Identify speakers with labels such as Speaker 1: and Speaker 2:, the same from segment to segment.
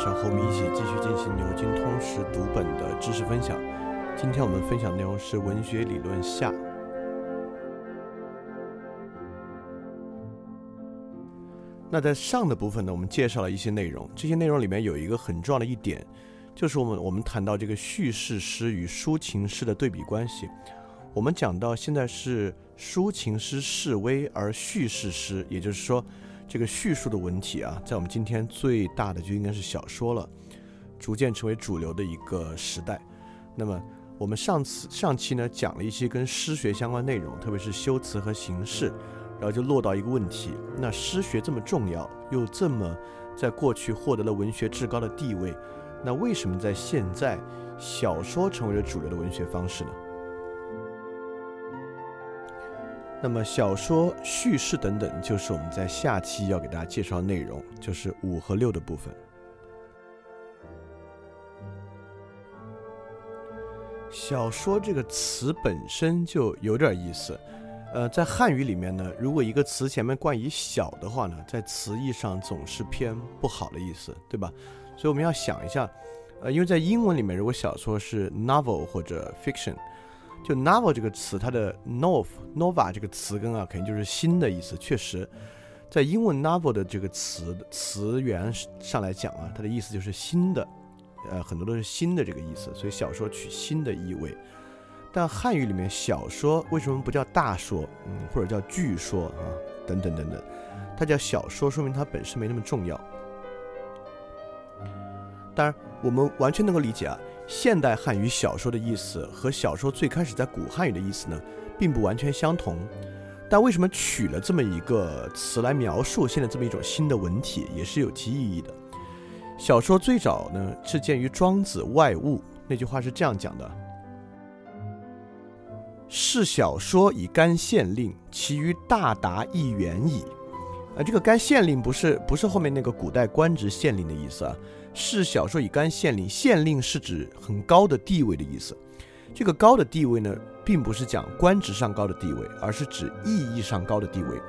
Speaker 1: 上和我们一起继续进行牛津通识读本的知识分享。今天我们分享内容是文学理论下。那在上的部分呢，我们介绍了一些内容。这些内容里面有一个很重要的一点，就是我们我们谈到这个叙事诗与抒情诗的对比关系。我们讲到现在是抒情诗示威，而叙事诗，也就是说。这个叙述的文体啊，在我们今天最大的就应该是小说了，逐渐成为主流的一个时代。那么我们上次上期呢讲了一些跟诗学相关内容，特别是修辞和形式，然后就落到一个问题：那诗学这么重要，又这么在过去获得了文学至高的地位，那为什么在现在小说成为了主流的文学方式呢？那么小说叙事等等，就是我们在下期要给大家介绍内容，就是五和六的部分。小说这个词本身就有点意思，呃，在汉语里面呢，如果一个词前面冠以“小”的话呢，在词义上总是偏不好的意思，对吧？所以我们要想一下，呃，因为在英文里面，如果小说是 novel 或者 fiction。就 novel 这个词，它的 nov nova 这个词根啊，肯定就是新的意思。确实，在英文 novel 的这个词词源上来讲啊，它的意思就是新的，呃，很多都是新的这个意思。所以小说取新的意味。但汉语里面小说为什么不叫大说，嗯，或者叫剧说啊，等等等等，它叫小说，说明它本身没那么重要。当然，我们完全能够理解啊。现代汉语小说的意思和小说最开始在古汉语的意思呢，并不完全相同。但为什么取了这么一个词来描述现在这么一种新的文体，也是有其意义的。小说最早呢是见于《庄子外物》，那句话是这样讲的：“是小说以干县令，其余大达亦远矣。”啊，这个干县令不是不是后面那个古代官职县令的意思啊。是小说以干县令，县令是指很高的地位的意思。这个高的地位呢，并不是讲官职上高的地位，而是指意义上高的地位。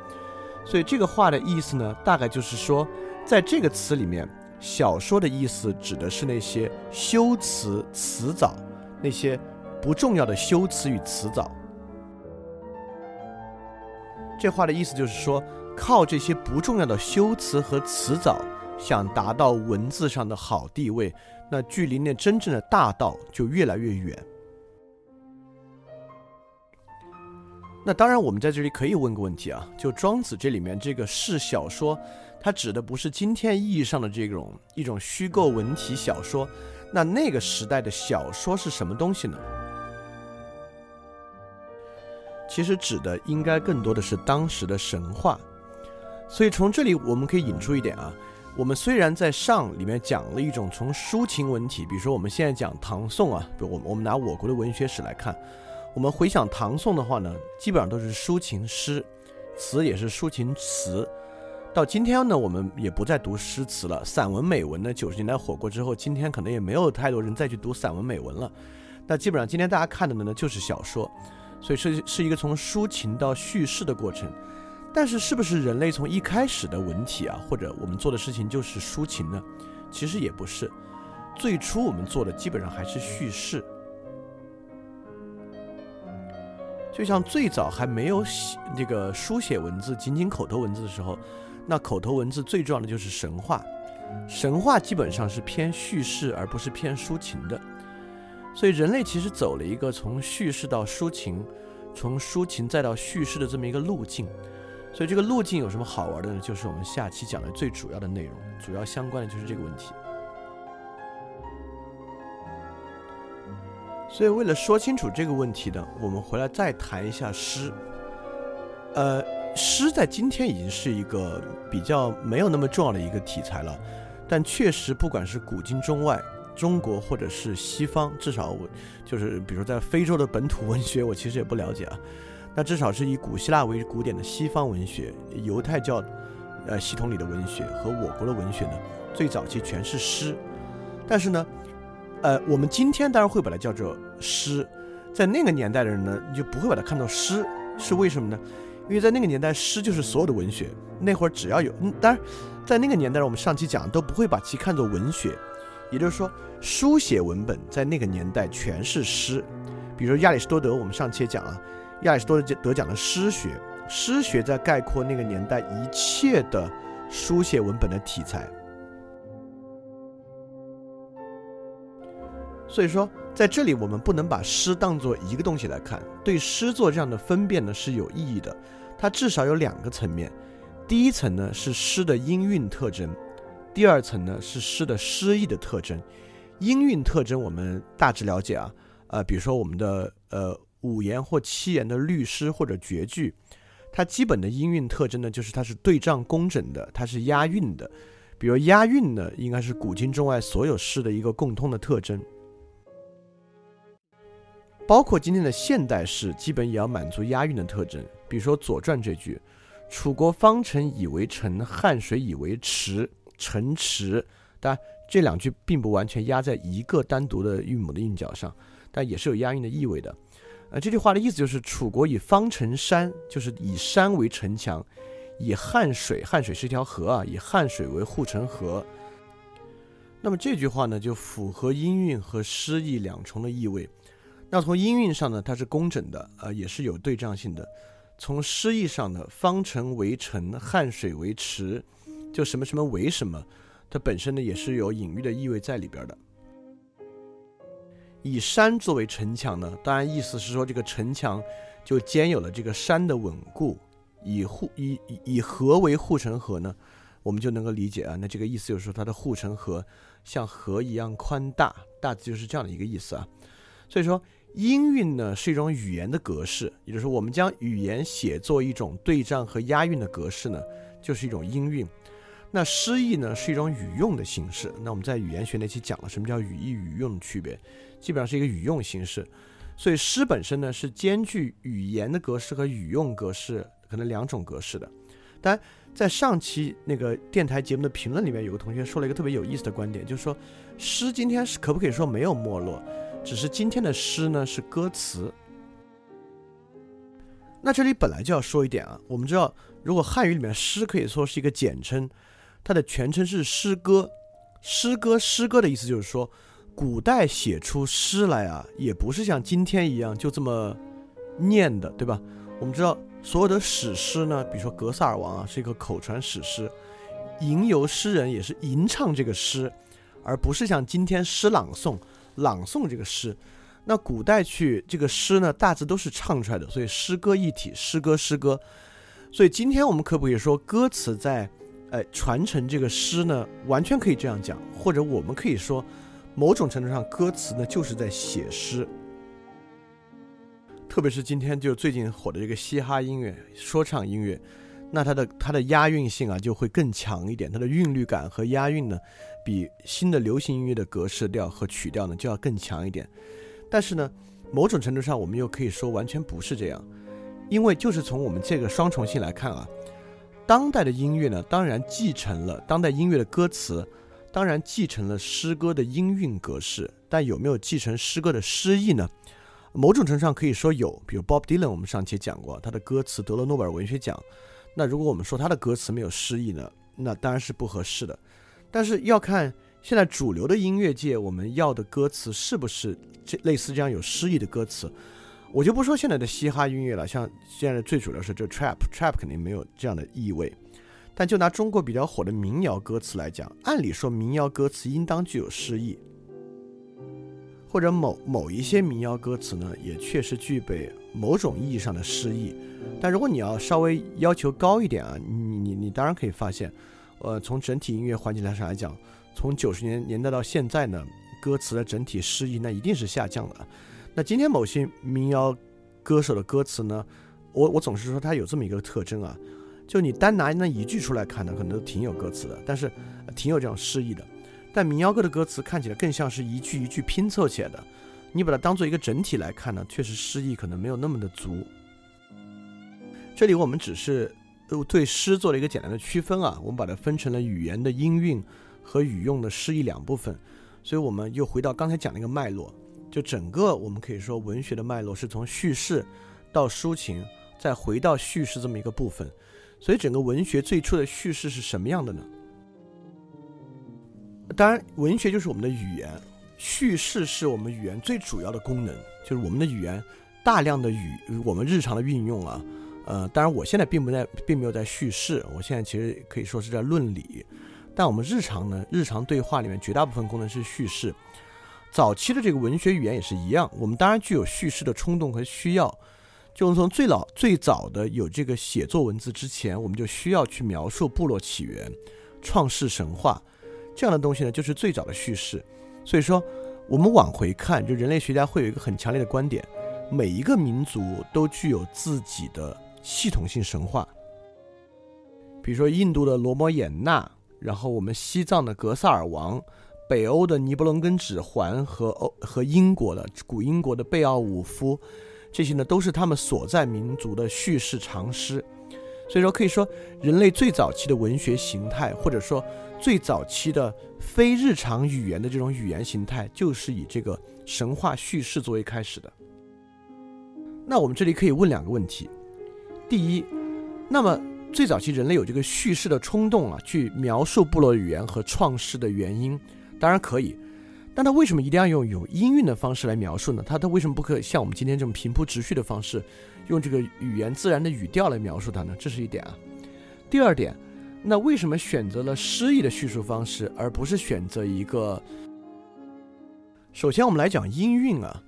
Speaker 1: 所以这个话的意思呢，大概就是说，在这个词里面，小说的意思指的是那些修辞辞藻，那些不重要的修辞与辞藻。这话的意思就是说，靠这些不重要的修辞和辞藻。想达到文字上的好地位，那距离那真正的大道就越来越远。那当然，我们在这里可以问个问题啊，就庄子这里面这个是小说，它指的不是今天意义上的这种一种虚构文体小说，那那个时代的小说是什么东西呢？其实指的应该更多的是当时的神话。所以从这里我们可以引出一点啊。我们虽然在上里面讲了一种从抒情文体，比如说我们现在讲唐宋啊，比如我们我们拿我国的文学史来看，我们回想唐宋的话呢，基本上都是抒情诗，词也是抒情词。到今天呢，我们也不再读诗词了，散文美文呢，九十年代火过之后，今天可能也没有太多人再去读散文美文了。那基本上今天大家看的呢，就是小说，所以是是一个从抒情到叙事的过程。但是，是不是人类从一开始的文体啊，或者我们做的事情就是抒情呢？其实也不是，最初我们做的基本上还是叙事。就像最早还没有写这个书写文字，仅仅口头文字的时候，那口头文字最重要的就是神话，神话基本上是偏叙事而不是偏抒情的。所以，人类其实走了一个从叙事到抒情，从抒情再到叙事的这么一个路径。
Speaker 2: 所以这个路径有什么好玩的呢？就是我们下期讲的最主要的内容，主要相关的就是这个问题。所以为了说清楚这个问题呢，我们回来再谈一下诗。呃，诗在今天已经是一个比较没有那么重要的一个题材了，但确实不管是古今中外，中国或者是西方，至少我就是比如在非洲的本土文学，我其实也不了解啊。那至少是以古希腊为古典的西方文学、犹太教呃系统里的文学和我国的文学呢，最早期全是诗。但是呢，呃，我们今天当然会把它叫做诗，在那个年代的人呢，你就不会把它看作诗，是为什么呢？因为在那个年代，诗就是所有的文学。那会儿只要有，嗯，当然，在那个年代，我们上期讲都不会把其看作文学，也就是说，书写文本在那个年代全是诗。比如亚里士多德，我们上期也讲了。亚里士多德得奖的诗学，诗学在概括那个年代一切的书写文本的题材。所以说，在这里我们不能把诗当做一个东西来看，对诗作这样的分辨呢是有意义的。它至少有两个层面，第一层呢是诗的音韵特征，第二层呢是诗的诗意的特征。音韵特征我们大致了解啊，呃，比如说我们的呃。五言或七言的律诗或者绝句，它基本的音韵特征呢，就是它是对仗工整的，它是押韵的。比如押韵呢，应该是古今中外所有诗的一个共通的特征。包括今天的现代诗，基本也要满足押韵的特征。比如说《左传》这句：“楚国方城以为城，汉水以为池，城池。”当然，这两句并不完全压在一个单独的韵母的韵脚上，但也是有押韵的意味的。呃，这句话的意思就是楚国以方城山，就是以山为城墙，以汉水，汉水是一条河啊，以汉水为护城河。那么这句话呢，就符合音韵和诗意两重的意味。那从音韵上呢，它是工整的，呃，也是有对仗性的。从诗意上呢，方城为城，汉水为池，就什么什么为什么，它本身呢也是有隐喻的意味在里边的。以山作为城墙呢，当然意思是说这个城墙就兼有了这个山的稳固。以护以以河为护城河呢，我们就能够理解啊。那这个意思就是说它的护城河像河一样宽大，大致就是这样的一个意思啊。所以说音韵呢是一种语言的格式，也就是说我们将语言写作一种对仗和押韵的格式呢，就是一种音韵。那诗意呢是一种语用的形式。那我们在语言学那期讲了什么叫语义语用的区别。基本上是一个语用形式，所以诗本身呢是兼具语言的格式和语用格式可能两种格式的。当然，在上期那个电台节目的评论里面，有个同学说了一个特别有意思的观点，就是说诗今天是可不可以说没有没落，只是今天的诗呢是歌词。那这里本来就要说一点啊，我们知道如果汉语里面诗可以说是一个简称，它的全称是诗歌。诗歌，诗歌的意思就是说。古代写出诗来啊，也不是像今天一样就这么念的，对吧？我们知道所有的史诗呢，比如说《格萨尔王》啊，是一个口传史诗，吟游诗人也是吟唱这个诗，而不是像今天诗朗诵朗诵这个诗。那古代去这个诗呢，大致都是唱出来的，所以诗歌一体，诗歌诗歌。所以今天我们可不可以说歌词在，呃，传承这个诗呢？完全可以这样讲，或者我们可以说。某种程度上，歌词呢就是在写诗，特别是今天就最近火的这个嘻哈音乐、说唱音乐，那它的它的押韵性啊就会更强一点，它的韵律感和押韵呢，比新的流行音乐的格式调和曲调呢就要更强一点。但是呢，某种程度上我们又可以说完全不是这样，因为就是从我们这个双重性来看啊，当代的音乐呢当然继承了当代音乐的歌词。当然继承了诗歌的音韵格式，但有没有继承诗歌的诗意呢？某种程度上可以说有，比如 Bob Dylan，我们上期讲过，他的歌词得了诺贝尔文学奖。那如果我们说他的歌词没有诗意呢？那当然是不合适的。但是要看现在主流的音乐界，我们要的歌词是不是这类似这样有诗意的歌词？我就不说现在的嘻哈音乐了，像现在最主流是这 Trap，Trap 肯定没有这样的意味。但就拿中国比较火的民谣歌词来讲，按理说民谣歌词应当具有诗意，或者某某一些民谣歌词呢，也确实具备某种意义上的诗意。但如果你要稍微要求高一点啊，你你你当然可以发现，呃，从整体音乐环境上来讲，从九十年年代到现在呢，歌词的整体诗意那一定是下降的。那今天某些民谣歌手的歌词呢，我我总是说它有这么一个特征啊，就你单拿那一句出来看呢，可能都挺有歌词的，但是挺有这种诗意的。但民谣歌的歌词看起来更像是一句一句拼凑起来的，你把它当做一个整体来看呢，确实诗意可能没有那么的足。这里我们只是对诗做了一个简单的区分啊，我们把它分成了语言的音韵和语用的诗意两部分。所以我们又回到刚才讲那个脉络，就整个我们可以说文学的脉络是从叙事到抒情，再回到叙事这么一个部分。所以整个文学最初的叙事是什么样的呢？当然，文学就是我们的语言，叙事是我们语言最主要的功能，就是我们的语言大量的语我们日常的运用啊，呃，当然我现在并不在，并没有在叙事，我现在其实可以说是在论理，但我们日常呢，日常对话里面绝大部分功能是叙事。早期的这个文学语言也是一样，我们当然具有叙事的冲动和需要，就是从最老最早的有这个写作文字之前，我们就需要去描述部落起源、创世神话。这样的东西呢，就是最早的叙事。所以说，我们往回看，就人类学家会有一个很强烈的观点：每一个民族都具有自己的系统性神话。比如说，印度的罗摩衍那，然后我们西藏的格萨尔王，北欧的尼伯龙根指环和欧和英国的古英国的贝奥武夫，这些呢都是他们所在民族的叙事长诗。所以说，可以说人类最早期的文学形态，或者说最早期的非日常语言的这种语言形态，就是以这个神话叙事作为开始的。那我们这里可以问两个问题：第一，那么最早期人类有这个叙事的冲动啊，去描述部落语言和创世的原因，当然可以。但他为什么一定要用有音韵的方式来描述呢？他他为什么不可以像我们今天这种平铺直叙的方式？用这个语言自然的语调来描述它呢，这是一点啊。第二点，那为什么选择了诗意的叙述方式，而不是选择一个？首先，我们来讲音韵啊。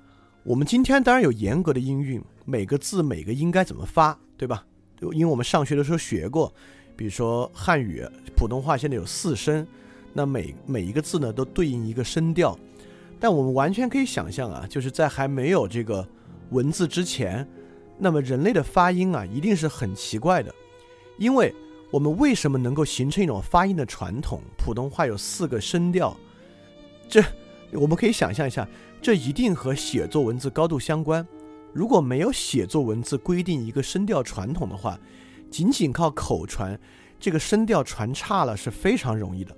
Speaker 2: 我们今天当然有严格的音韵，每个字每个音该怎么发，对吧？因为我们上学的时候学过，比如说汉语、普通话现在有四声，那每每一个字呢都对应一个声调。但我们完全可以想象啊，就是在还没有这个文字之前。那么人类的发音啊，一定是很奇怪的，因为我们为什么能够形成一种发音的传统？普通话有四个声调，这我们可以想象一下，这一定和写作文字高度相关。如果没有写作文字规定一个声调传统的话，仅仅靠口传，这个声调传差了是非常容易的。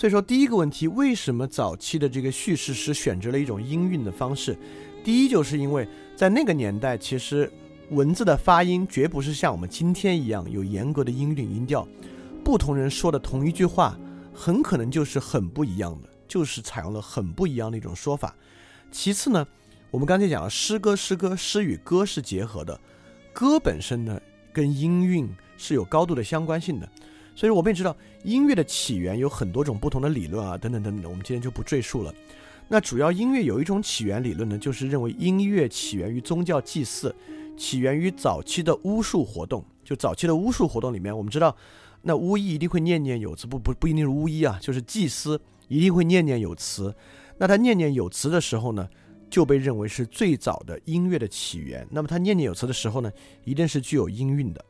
Speaker 2: 所以说，第一个问题，为什么早期的这个叙事诗选择了一种音韵的方式？第一，就是因为在那个年代，其实文字的发音绝不是像我们今天一样有严格的音韵音调，不同人说的同一句话，很可能就是很不一样的，就是采用了很不一样的一种说法。其次呢，我们刚才讲了诗歌，诗歌诗与歌是结合的，歌本身呢跟音韵是有高度的相关性的，所以我们也知道音乐的起源有很多种不同的理论啊，等等等等，我们今天就不赘述了。那主要音乐有一种起源理论呢，就是认为音乐起源于宗教祭祀，起源于早期的巫术活动。就早期的巫术活动里面，我们知道，那巫医一定会念念有词，不不不一定是巫医啊，就是祭司一定会念念有词。那他念念有词的时候呢，就被认为是最早的音乐的起源。那么他念念有词的时候呢，一定是具有音韵的。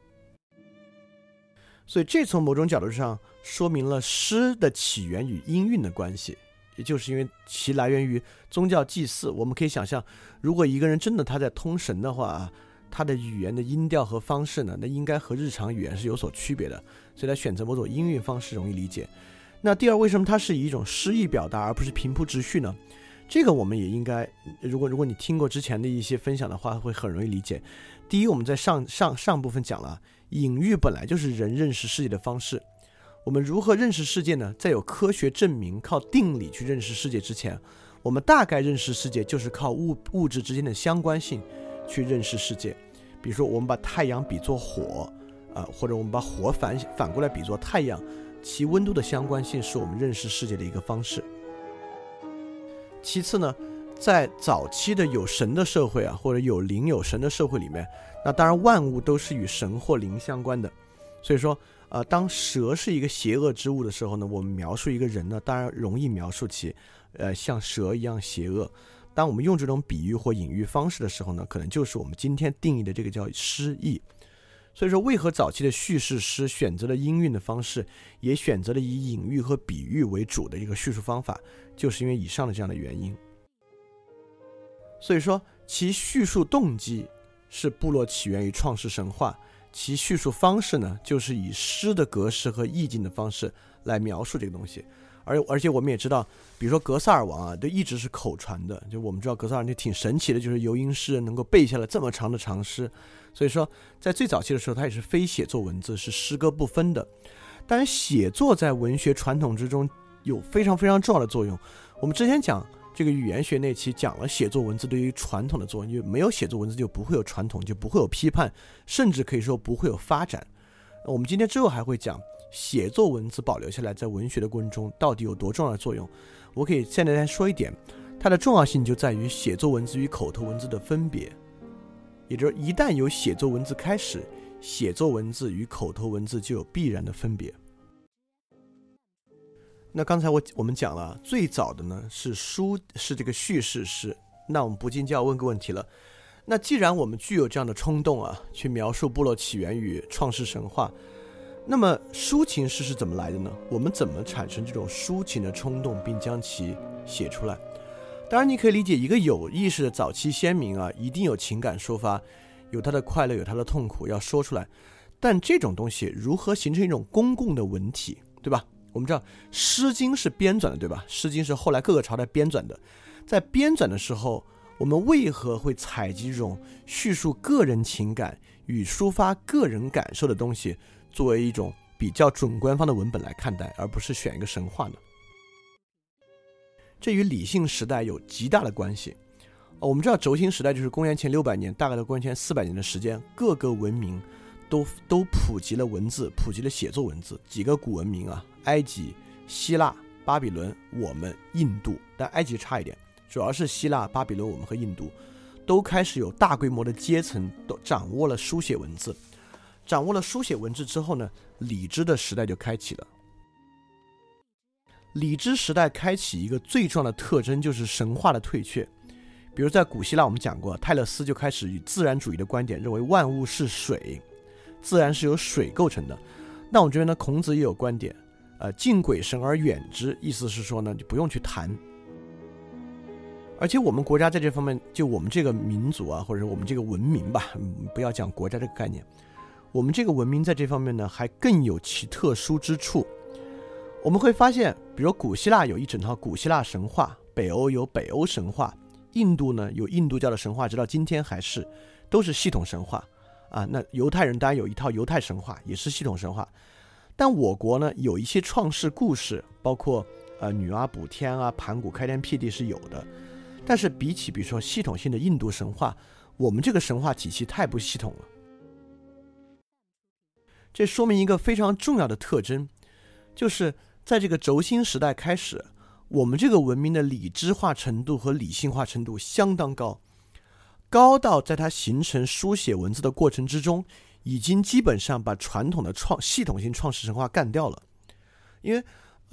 Speaker 2: 所以这从某种角度上说明了诗的起源与音韵的关系。也就是因为其来源于宗教祭祀，我们可以想象，如果一个人真的他在通神的话，他的语言的音调和方式呢，那应该和日常语言是有所区别的，所以他选择某种音韵方式容易理解。那第二，为什么它是以一种诗意表达，而不是平铺直叙呢？这个我们也应该，如果如果你听过之前的一些分享的话，会很容易理解。第一，我们在上上上部分讲了，隐喻本来就是人认识世界的方式。我们如何认识世界呢？在有科学证明靠定理去认识世界之前，我们大概认识世界就是靠物物质之间的相关性去认识世界。比如说，我们把太阳比作火，啊，或者我们把火反反过来比作太阳，其温度的相关性是我们认识世界的一个方式。其次呢，在早期的有神的社会啊，或者有灵有神的社会里面，那当然万物都是与神或灵相关的。所以说，呃，当蛇是一个邪恶之物的时候呢，我们描述一个人呢，当然容易描述其，呃，像蛇一样邪恶。当我们用这种比喻或隐喻方式的时候呢，可能就是我们今天定义的这个叫诗意。所以说，为何早期的叙事诗选择了音韵的方式，也选择了以隐喻和比喻为主的一个叙述方法，就是因为以上的这样的原因。所以说，其叙述动机是部落起源于创世神话，其叙述方式呢，就是以诗的格式和意境的方式来描述这个东西。而而且我们也知道，比如说格萨尔王啊，都一直是口传的。就我们知道格萨尔就挺神奇的，就是游吟诗人能够背下了这么长的长诗。所以说，在最早期的时候，它也是非写作文字，是诗歌不分的。但是写作在文学传统之中有非常非常重要的作用。我们之前讲这个语言学那期讲了写作文字对于传统的作用，因为没有写作文字就不会有传统，就不会有批判，甚至可以说不会有发展。我们今天之后还会讲。写作文字保留下来，在文学的过程中到底有多重要的作用？我可以现在再说一点，它的重要性就在于写作文字与口头文字的分别，也就是一旦有写作文字开始，写作文字与口头文字就有必然的分别。那刚才我我们讲了，最早的呢是书，是这个叙事诗。那我们不禁就要问个问题了：那既然我们具有这样的冲动啊，去描述部落起源与创世神话。那么抒情诗是怎么来的呢？我们怎么产生这种抒情的冲动，并将其写出来？当然，你可以理解一个有意识的早期先民啊，一定有情感抒发，有他的快乐，有他的痛苦要说出来。但这种东西如何形成一种公共的文体，对吧？我们知道《诗经》是编纂的，对吧？《诗经》是后来各个朝代编纂的，在编纂的时候，我们为何会采集这种叙述个人情感与抒发个人感受的东西？作为一种比较准官方的文本来看待，而不是选一个神话呢？这与理性时代有极大的关系。我们知道轴心时代就是公元前六百年，大概到公元前四百年的时间，各个文明都都普及了文字，普及了写作文字。几个古文明啊，埃及、希腊、巴比伦，我们印度，但埃及差一点，主要是希腊、巴比伦，我们和印度都开始有大规模的阶层都掌握了书写文字。掌握了书写文字之后呢，理智的时代就开启了。理智时代开启一个最重要的特征就是神话的退却。比如在古希腊，我们讲过，泰勒斯就开始以自然主义的观点，认为万物是水，自然是由水构成的。那我们这边呢，孔子也有观点，呃，敬鬼神而远之，意思是说呢，就不用去谈。而且我们国家在这方面，就我们这个民族啊，或者我们这个文明吧，不要讲国家这个概念。我们这个文明在这方面呢，还更有其特殊之处。我们会发现，比如古希腊有一整套古希腊神话，北欧有北欧神话，印度呢有印度教的神话，直到今天还是都是系统神话啊。那犹太人当然有一套犹太神话，也是系统神话。但我国呢有一些创世故事，包括呃女娲补天啊、盘古开天辟地是有的。但是比起比如说系统性的印度神话，我们这个神话体系太不系统了。这说明一个非常重要的特征，就是在这个轴心时代开始，我们这个文明的理智化程度和理性化程度相当高，高到在它形成书写文字的过程之中，已经基本上把传统的创系统性创世神话干掉了。因为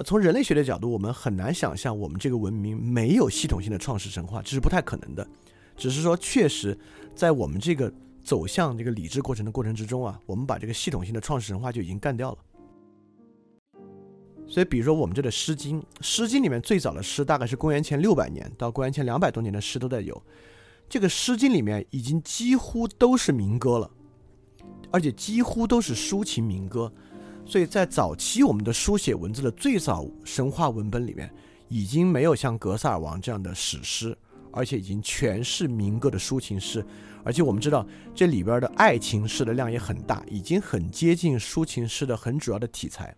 Speaker 2: 从人类学的角度，我们很难想象我们这个文明没有系统性的创世神话，这是不太可能的。只是说，确实在我们这个。走向这个理智过程的过程之中啊，我们把这个系统性的创世神话就已经干掉了。所以，比如说我们这的《诗经》，《诗经》里面最早的诗大概是公元前六百年到公元前两百多年的诗都在有。这个《诗经》里面已经几乎都是民歌了，而且几乎都是抒情民歌。所以在早期我们的书写文字的最早神话文本里面，已经没有像《格萨尔王》这样的史诗，而且已经全是民歌的抒情诗。而且我们知道，这里边的爱情诗的量也很大，已经很接近抒情诗的很主要的题材。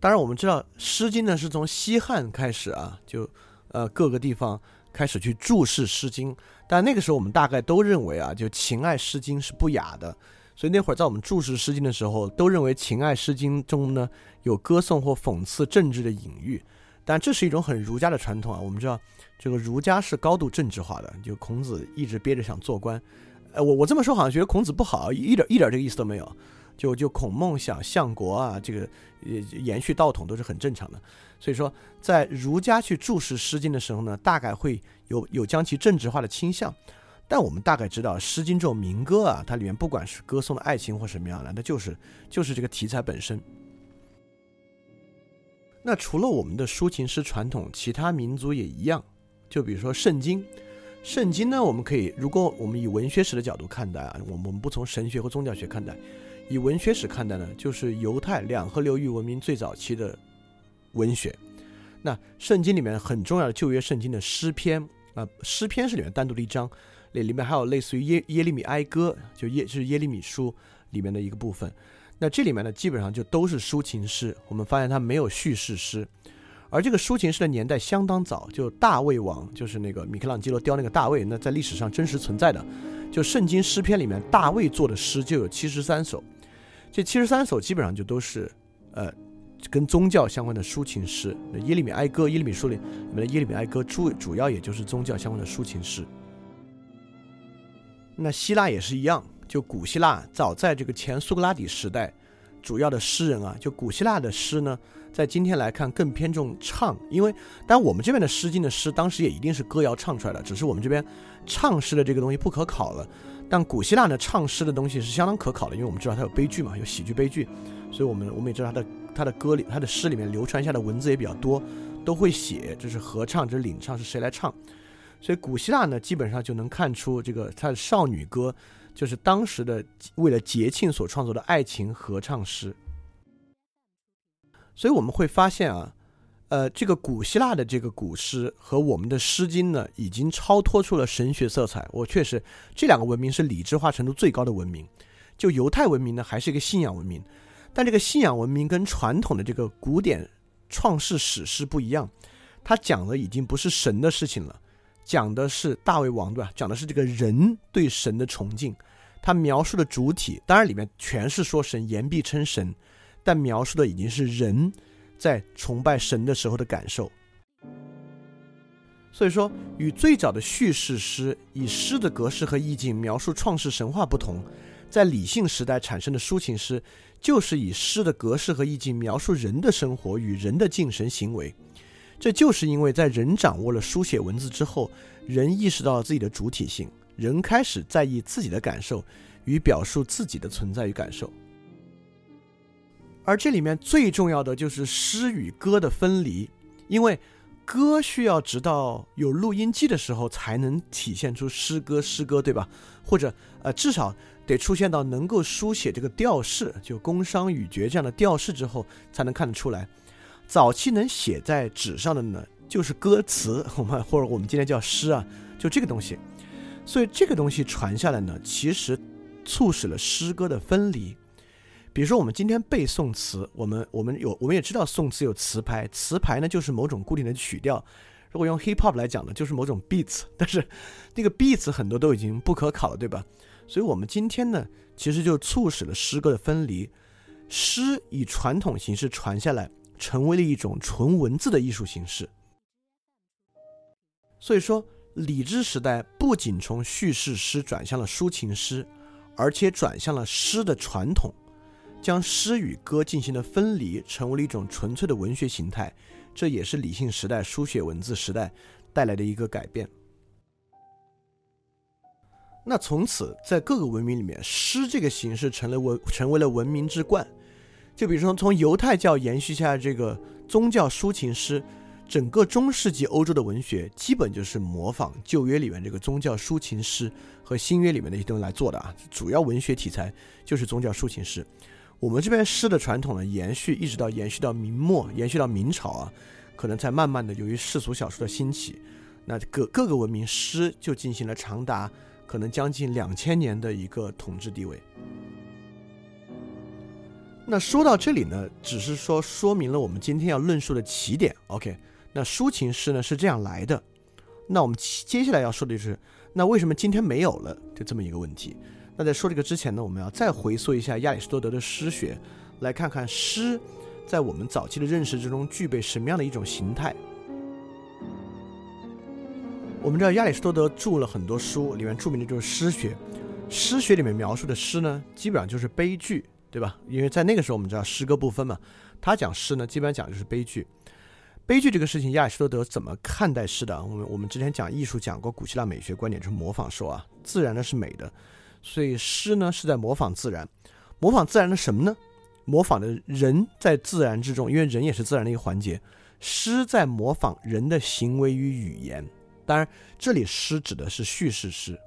Speaker 2: 当然，我们知道《诗经》呢是从西汉开始啊，就呃各个地方开始去注释《诗经》，但那个时候我们大概都认为啊，就情爱《诗经》是不雅的，所以那会儿在我们注释《诗经》的时候，都认为情爱《诗经》中呢有歌颂或讽刺政治的隐喻。但这是一种很儒家的传统啊。我们知道，这个儒家是高度政治化的，就孔子一直憋着想做官。呃，我我这么说好像觉得孔子不好，一点一点这个意思都没有。就就孔孟想相国啊，这个延续道统都是很正常的。所以说，在儒家去注释《诗经》的时候呢，大概会有有将其政治化的倾向。但我们大概知道，《诗经》这种民歌啊，它里面不管是歌颂的爱情或什么样的，那就是就是这个题材本身。那除了我们的抒情诗传统，其他民族也一样。就比如说《圣经》，《圣经》呢，我们可以，如果我们以文学史的角度看待啊，我们我们不从神学和宗教学看待，以文学史看待呢，就是犹太两河流域文明最早期的文学。那《圣经》里面很重要的旧约圣经的诗篇啊，诗篇是里面单独的一章，里里面还有类似于耶耶利米哀歌，就耶就是耶利米书里面的一个部分。那这里面呢，基本上就都是抒情诗。我们发现它没有叙事诗，而这个抒情诗的年代相当早，就大卫王，就是那个米开朗基罗雕那个大卫，那在历史上真实存在的。就圣经诗篇里面，大卫做的诗就有七十三首，这七十三首基本上就都是呃跟宗教相关的抒情诗。那耶利米哀歌，耶利米书里里面的耶利米哀歌主主要也就是宗教相关的抒情诗。那希腊也是一样。就古希腊早在这个前苏格拉底时代，主要的诗人啊，就古希腊的诗呢，在今天来看更偏重唱，因为当我们这边的《诗经》的诗，当时也一定是歌谣唱出来的，只是我们这边唱诗的这个东西不可考了。但古希腊呢，唱诗的东西是相当可考的，因为我们知道它有悲剧嘛，有喜剧悲剧，所以我们我们也知道它的它的歌里它的诗里面流传下的文字也比较多，都会写这是合唱，这是领唱，是谁来唱？所以古希腊呢，基本上就能看出这个它的少女歌。就是当时的为了节庆所创作的爱情合唱诗，所以我们会发现啊，呃，这个古希腊的这个古诗和我们的《诗经》呢，已经超脱出了神学色彩。我确实，这两个文明是理智化程度最高的文明。就犹太文明呢，还是一个信仰文明，但这个信仰文明跟传统的这个古典创世史诗不一样，它讲的已经不是神的事情了。讲的是大卫王，对吧？讲的是这个人对神的崇敬。他描述的主体，当然里面全是说神，言必称神，但描述的已经是人在崇拜神的时候的感受。所以说，与最早的叙事诗以诗的格式和意境描述创世神话不同，在理性时代产生的抒情诗，就是以诗的格式和意境描述人的生活与人的精神行为。这就是因为在人掌握了书写文字之后，人意识到了自己的主体性，人开始在意自己的感受与表述自己的存在与感受。而这里面最重要的就是诗与歌的分离，因为歌需要直到有录音机的时候才能体现出诗歌，诗歌对吧？或者呃，至少得出现到能够书写这个调式，就宫商羽绝这样的调式之后，才能看得出来。早期能写在纸上的呢，就是歌词，我们或者我们今天叫诗啊，就这个东西。所以这个东西传下来呢，其实促使了诗歌的分离。比如说我们今天背宋词，我们我们有我们也知道宋词有词牌，词牌呢就是某种固定的曲调。如果用 hip hop 来讲呢，就是某种 beats，但是那个 beats 很多都已经不可考了，对吧？所以我们今天呢，其实就促使了诗歌的分离，诗以传统形式传下来。成为了一种纯文字的艺术形式。所以说，礼制时代不仅从叙事诗转向了抒情诗，而且转向了诗的传统，将诗与歌进行了分离，成为了一种纯粹的文学形态。这也是理性时代书写文字时代带来的一个改变。那从此，在各个文明里面，诗这个形式成了文，成为了文明之冠。就比如说，从犹太教延续下这个宗教抒情诗，整个中世纪欧洲的文学基本就是模仿旧约里面这个宗教抒情诗和新约里面的一些东西来做的啊。主要文学题材就是宗教抒情诗。我们这边诗的传统呢，延续一直到延续到明末，延续到明朝啊，可能才慢慢的由于世俗小说的兴起，那各各个文明诗就进行了长达可能将近两千年的一个统治地位。那说到这里呢，只是说说明了我们今天要论述的起点。OK，那抒情诗呢是这样来的。那我们接下来要说的就是，那为什么今天没有了？就这么一个问题。那在说这个之前呢，我们要再回溯一下亚里士多德的诗学，来看看诗在我们早期的认识之中具备什么样的一种形态。我们知道亚里士多德著了很多书，里面著名的就是诗学。诗学里面描述的诗呢，基本上就是悲剧，对吧？因为在那个时候我们知道诗歌不分嘛，他讲诗呢，基本上讲的就是悲剧。悲剧这个事情，亚里士多德怎么看待诗的？我们我们之前讲艺术讲过古希腊美学观点，就是模仿说啊，自然的是美的，所以诗呢是在模仿自然，模仿自然的什么呢？模仿的人在自然之中，因为人也是自然的一个环节，诗在模仿人的行为与语言。当然，这里诗指的是叙事诗，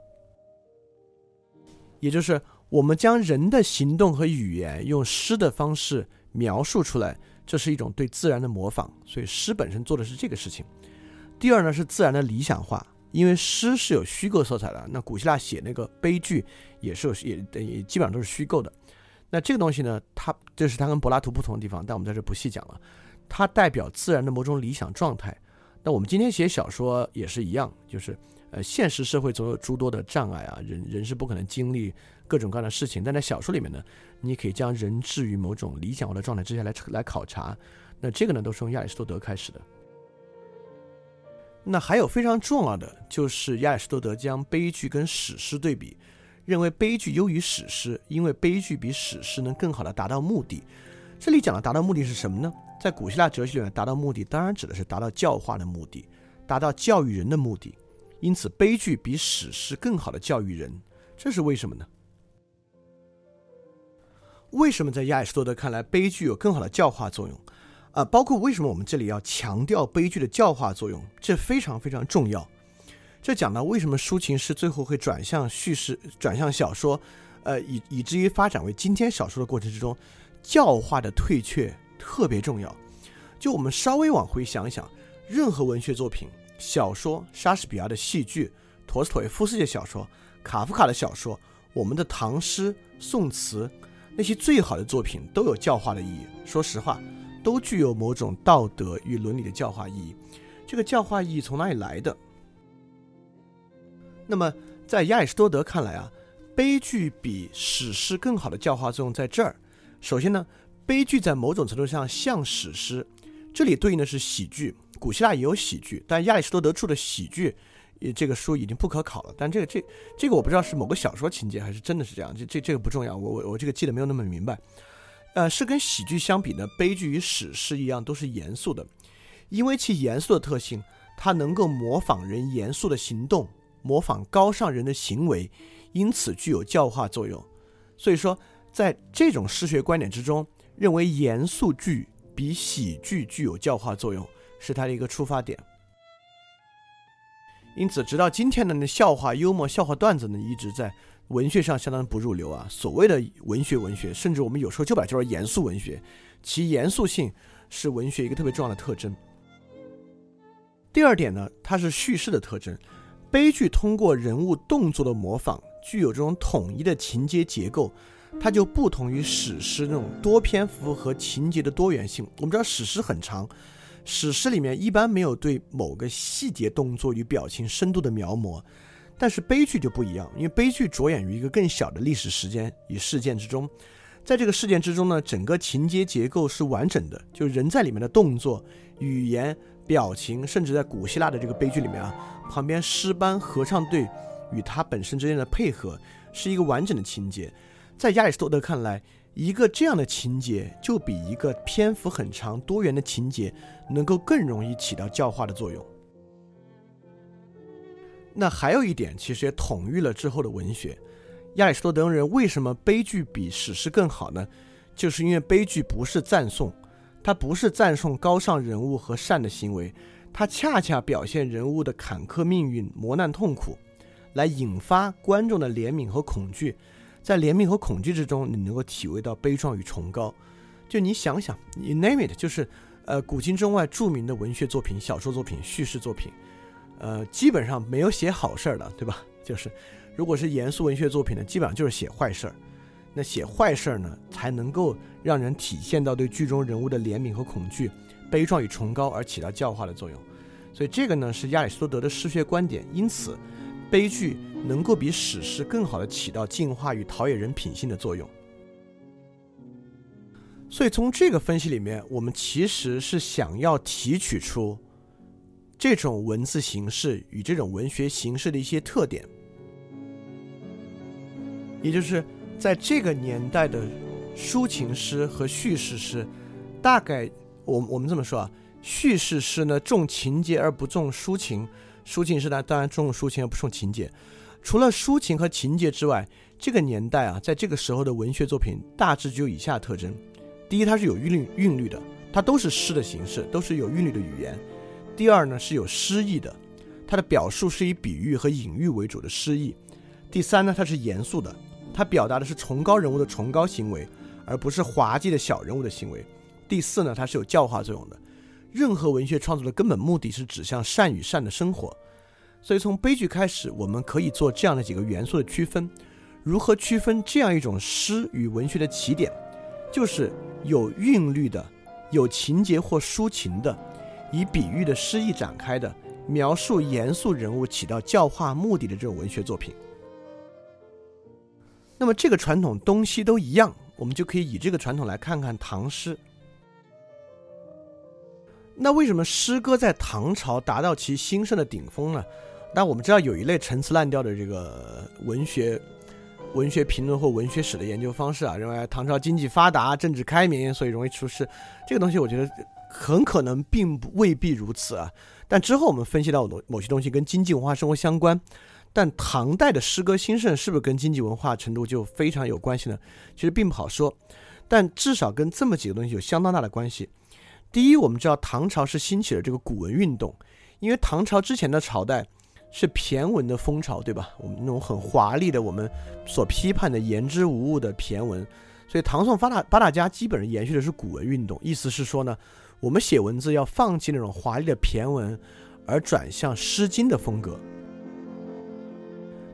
Speaker 2: 也就是我们将人的行动和语言用诗的方式描述出来。这是一种对自然的模仿，所以诗本身做的是这个事情。第二呢是自然的理想化，因为诗是有虚构色彩的。那古希腊写那个悲剧也是有也也基本上都是虚构的。那这个东西呢，它这是它跟柏拉图不同的地方，但我们在这不细讲了。它代表自然的某种理想状态。那我们今天写小说也是一样，就是呃，现实社会总有诸多的障碍啊，人人是不可能经历。各种各样的事情，但在小说里面呢，你可以将人置于某种理想化的状态之下来来考察。那这个呢，都是从亚里士多德开始的。那还有非常重要的，就是亚里士多德将悲剧跟史诗对比，认为悲剧优于史诗，因为悲剧比史诗能更好的达到目的。这里讲的达到目的是什么呢？在古希腊哲学里面，达到目的当然指的是达到教化的目的，达到教育人的目的。因此，悲剧比史诗更好的教育人，这是为什么呢？为什么在亚里士多德看来，悲剧有更好的教化作用？啊，包括为什么我们这里要强调悲剧的教化作用，这非常非常重要。这讲到为什么抒情诗最后会转向叙事，转向小说，呃，以以至于发展为今天小说的过程之中，教化的退却特别重要。就我们稍微往回想一想，任何文学作品，小说，莎士比亚的戏剧，陀思妥耶夫斯基的小说，卡夫卡的小说，我们的唐诗、宋词。那些最好的作品都有教化的意义。说实话，都具有某种道德与伦理的教化意义。这个教化意义从哪里来的？那么，在亚里士多德看来啊，悲剧比史诗更好的教化作用在这儿。首先呢，悲剧在某种程度上像史诗，这里对应的是喜剧。古希腊也有喜剧，但亚里士多德著的喜剧。这个书已经不可考了，但这个这这个我不知道是某个小说情节还是真的是这样，这这这个不重要，我我我这个记得没有那么明白。呃，是跟喜剧相比呢，悲剧与史诗一样都是严肃的，因为其严肃的特性，它能够模仿人严肃的行动，模仿高尚人的行为，因此具有教化作用。所以说，在这种诗学观点之中，认为严肃剧比喜剧具有教化作用，是它的一个出发点。因此，直到今天的，那笑话、幽默、笑话段子呢，一直在文学上相当不入流啊。所谓的文学，文学，甚至我们有时候就把它叫做严肃文学，其严肃性是文学一个特别重要的特征。第二点呢，它是叙事的特征。悲剧通过人物动作的模仿，具有这种统一的情节结构，它就不同于史诗那种多篇幅和情节的多元性。我们知道史诗很长。史诗里面一般没有对某个细节动作与表情深度的描摹，但是悲剧就不一样，因为悲剧着眼于一个更小的历史时间与事件之中，在这个事件之中呢，整个情节结构是完整的，就人在里面的动作、语言、表情，甚至在古希腊的这个悲剧里面啊，旁边诗班、合唱队与他本身之间的配合，是一个完整的情节，在亚里士多德看来。一个这样的情节，就比一个篇幅很长、多元的情节，能够更容易起到教化的作用。那还有一点，其实也统御了之后的文学。亚里士多德人为什么悲剧比史诗更好呢？就是因为悲剧不是赞颂，它不是赞颂高尚人物和善的行为，它恰恰表现人物的坎坷命运、磨难痛苦，来引发观众的怜悯和恐惧。在怜悯和恐惧之中，你能够体会到悲壮与崇高。就你想想，你 name it，就是呃，古今中外著名的文学作品、小说作品、叙事作品，呃，基本上没有写好事儿的，对吧？就是如果是严肃文学作品呢，基本上就是写坏事儿。那写坏事儿呢，才能够让人体现到对剧中人物的怜悯和恐惧、悲壮与崇高，而起到教化的作用。所以这个呢，是亚里士多德的诗学观点。因此。悲剧能够比史诗更好的起到净化与陶冶人品性的作用，所以从这个分析里面，我们其实是想要提取出这种文字形式与这种文学形式的一些特点，也就是在这个年代的抒情诗和叙事诗，大概我我们这么说啊，叙事诗呢重情节而不重抒情，抒情诗呢当然重抒情而不重情节。除了抒情和情节之外，这个年代啊，在这个时候的文学作品大致具有以下特征：第一，它是有韵律韵律的，它都是诗的形式，都是有韵律的语言；第二呢，是有诗意的，它的表述是以比喻和隐喻为主的诗意；第三呢，它是严肃的，它表达的是崇高人物的崇高行为，而不是滑稽的小人物的行为；第四呢，它是有教化作用的。任何文学创作的根本目的是指向善与善的生活，所以从悲剧开始，我们可以做这样的几个元素的区分。如何区分这样一种诗与文学的起点，就是有韵律的、有情节或抒情的、以比喻的诗意展开的、描述严肃人物起到教化目的的这种文学作品。那么这个传统东西都一样，我们就可以以这个传统来看看唐诗。那为什么诗歌在唐朝达到其兴盛的顶峰呢？那我们知道有一类陈词滥调的这个文学。文学评论或文学史的研究方式啊，认为唐朝经济发达、政治开明，所以容易出事。这个东西我觉得很可能并不未必如此啊。但之后我们分析到某某些东西跟经济文化生活相关，但唐代的诗歌兴盛是不是跟经济文化程度就非常有关系呢？其实并不好说，但至少跟这么几个东西有相当大的关系。第一，我们知道唐朝是兴起了这个古文运动，因为唐朝之前的朝代。是骈文的风潮，对吧？我们那种很华丽的，我们所批判的言之无物的骈文，所以唐宋八大八大家基本上延续的是古文运动。意思是说呢，我们写文字要放弃那种华丽的骈文，而转向《诗经》的风格。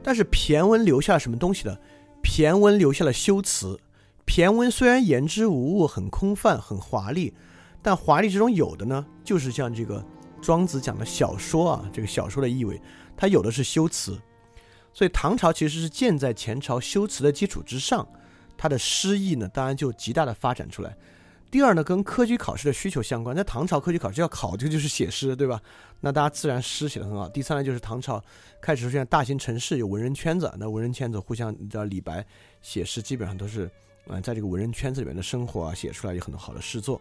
Speaker 2: 但是骈文留下了什么东西呢？骈文留下了修辞。骈文虽然言之无物，很空泛，很华丽，但华丽之中有的呢，就是像这个庄子讲的小说啊，这个小说的意味。它有的是修辞，所以唐朝其实是建在前朝修辞的基础之上，它的诗意呢，当然就极大的发展出来。第二呢，跟科举考试的需求相关，在唐朝科举考试要考的就是写诗，对吧？那大家自然诗写的很好。第三呢，就是唐朝开始出现大型城市，有文人圈子，那文人圈子互相，你知道李白写诗基本上都是，嗯，在这个文人圈子里面的生活啊，写出来有很多好的诗作，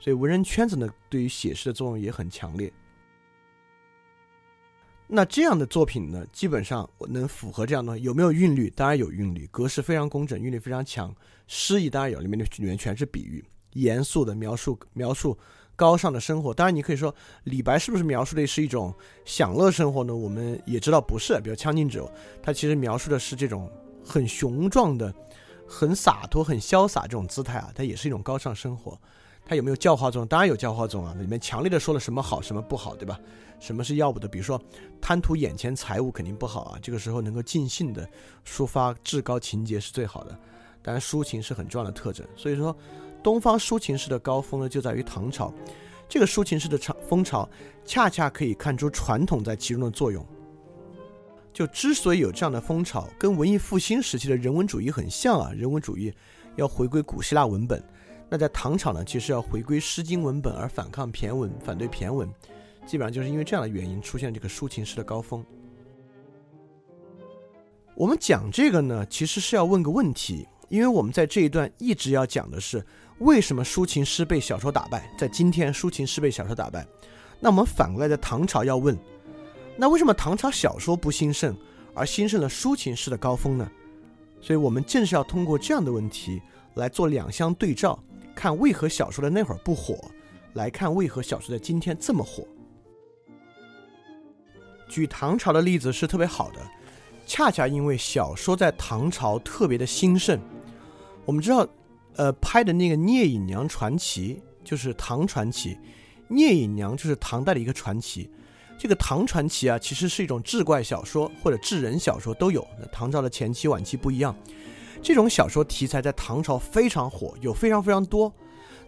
Speaker 2: 所以文人圈子呢，对于写诗的作用也很强烈。那这样的作品呢，基本上能符合这样的有没有韵律？当然有韵律，格式非常工整，韵律非常强。诗意当然有，里面的里面全是比喻，严肃的描述描述高尚的生活。当然，你可以说李白是不是描述的是一种享乐生活呢？我们也知道不是，比如《将进酒》，他其实描述的是这种很雄壮的、很洒脱、很潇洒这种姿态啊，它也是一种高尚生活。它有没有教化作用？当然有教化作用啊！里面强烈的说了什么好，什么不好，对吧？什么是要不得？比如说贪图眼前财物肯定不好啊！这个时候能够尽兴的抒发至高情节是最好的。当然抒情是很重要的特征。所以说，东方抒情诗的高峰呢，就在于唐朝。这个抒情诗的潮风潮，恰恰可以看出传统在其中的作用。就之所以有这样的风潮，跟文艺复兴时期的人文主义很像啊！人文主义要回归古希腊文本。那在唐朝呢，其实要回归《诗经》文本而反抗骈文，反对骈文，基本上就是因为这样的原因出现这个抒情诗的高峰。我们讲这个呢，其实是要问个问题，因为我们在这一段一直要讲的是为什么抒情诗被小说打败，在今天抒情诗被小说打败。那我们反过来在唐朝要问，那为什么唐朝小说不兴盛，而兴盛了抒情诗的高峰呢？所以我们正是要通过这样的问题来做两相对照。看为何小说的那会儿不火，来看为何小说在今天这么火。举唐朝的例子是特别好的，恰恰因为小说在唐朝特别的兴盛。我们知道，呃，拍的那个《聂隐娘传奇》就是唐传奇，聂隐娘就是唐代的一个传奇。这个唐传奇啊，其实是一种志怪小说或者志人小说都有。那唐朝的前期晚期不一样。这种小说题材在唐朝非常火，有非常非常多，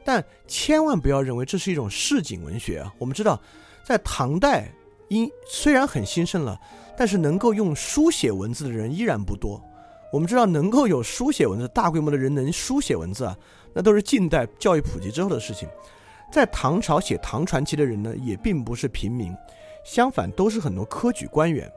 Speaker 2: 但千万不要认为这是一种市井文学啊！我们知道，在唐代，因虽然很兴盛了，但是能够用书写文字的人依然不多。我们知道，能够有书写文字、大规模的人能书写文字啊，那都是近代教育普及之后的事情。在唐朝写唐传奇的人呢，也并不是平民，相反都是很多科举官员。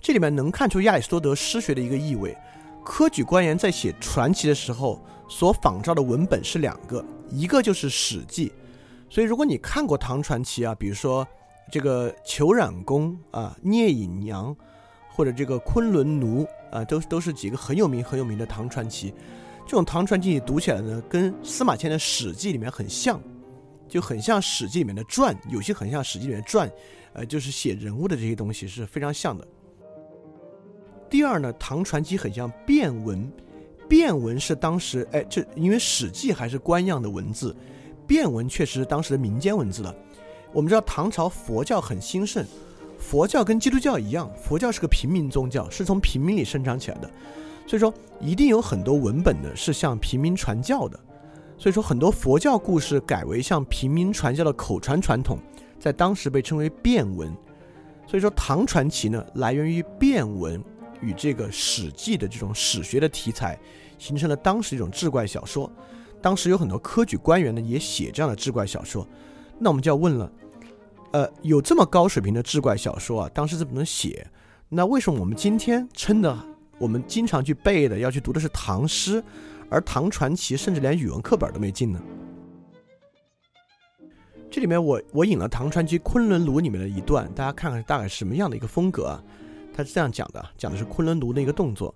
Speaker 2: 这里面能看出亚里士多德诗学的一个意味。科举官员在写传奇的时候所仿照的文本是两个，一个就是《史记》。所以如果你看过唐传奇啊，比如说这个裘冉公啊、聂隐娘，或者这个昆仑奴啊，都都是几个很有名很有名的唐传奇。这种唐传奇你读起来呢，跟司马迁的《史记》里面很像，就很像《史记》里面的传，有些很像《史记》里面的传，呃，就是写人物的这些东西是非常像的。第二呢，唐传奇很像变文，变文是当时哎，这因为《史记》还是官样的文字，变文确实是当时的民间文字了。我们知道唐朝佛教很兴盛，佛教跟基督教一样，佛教是个平民宗教，是从平民里生长起来的。所以说，一定有很多文本呢是向平民传教的。所以说，很多佛教故事改为向平民传教的口传传统，在当时被称为变文。所以说，唐传奇呢来源于变文与这个《史记》的这种史学的题材，形成了当时一种志怪小说。当时有很多科举官员呢也写这样的志怪小说。那我们就要问了，呃，有这么高水平的志怪小说啊，当时怎么能写？那为什么我们今天称的？我们经常去背的，要去读的是唐诗，而唐传奇甚至连语文课本都没进呢。这里面我我引了唐传奇《昆仑奴》里面的一段，大家看看大概什么样的一个风格啊？他是这样讲的，讲的是昆仑奴的一个动作：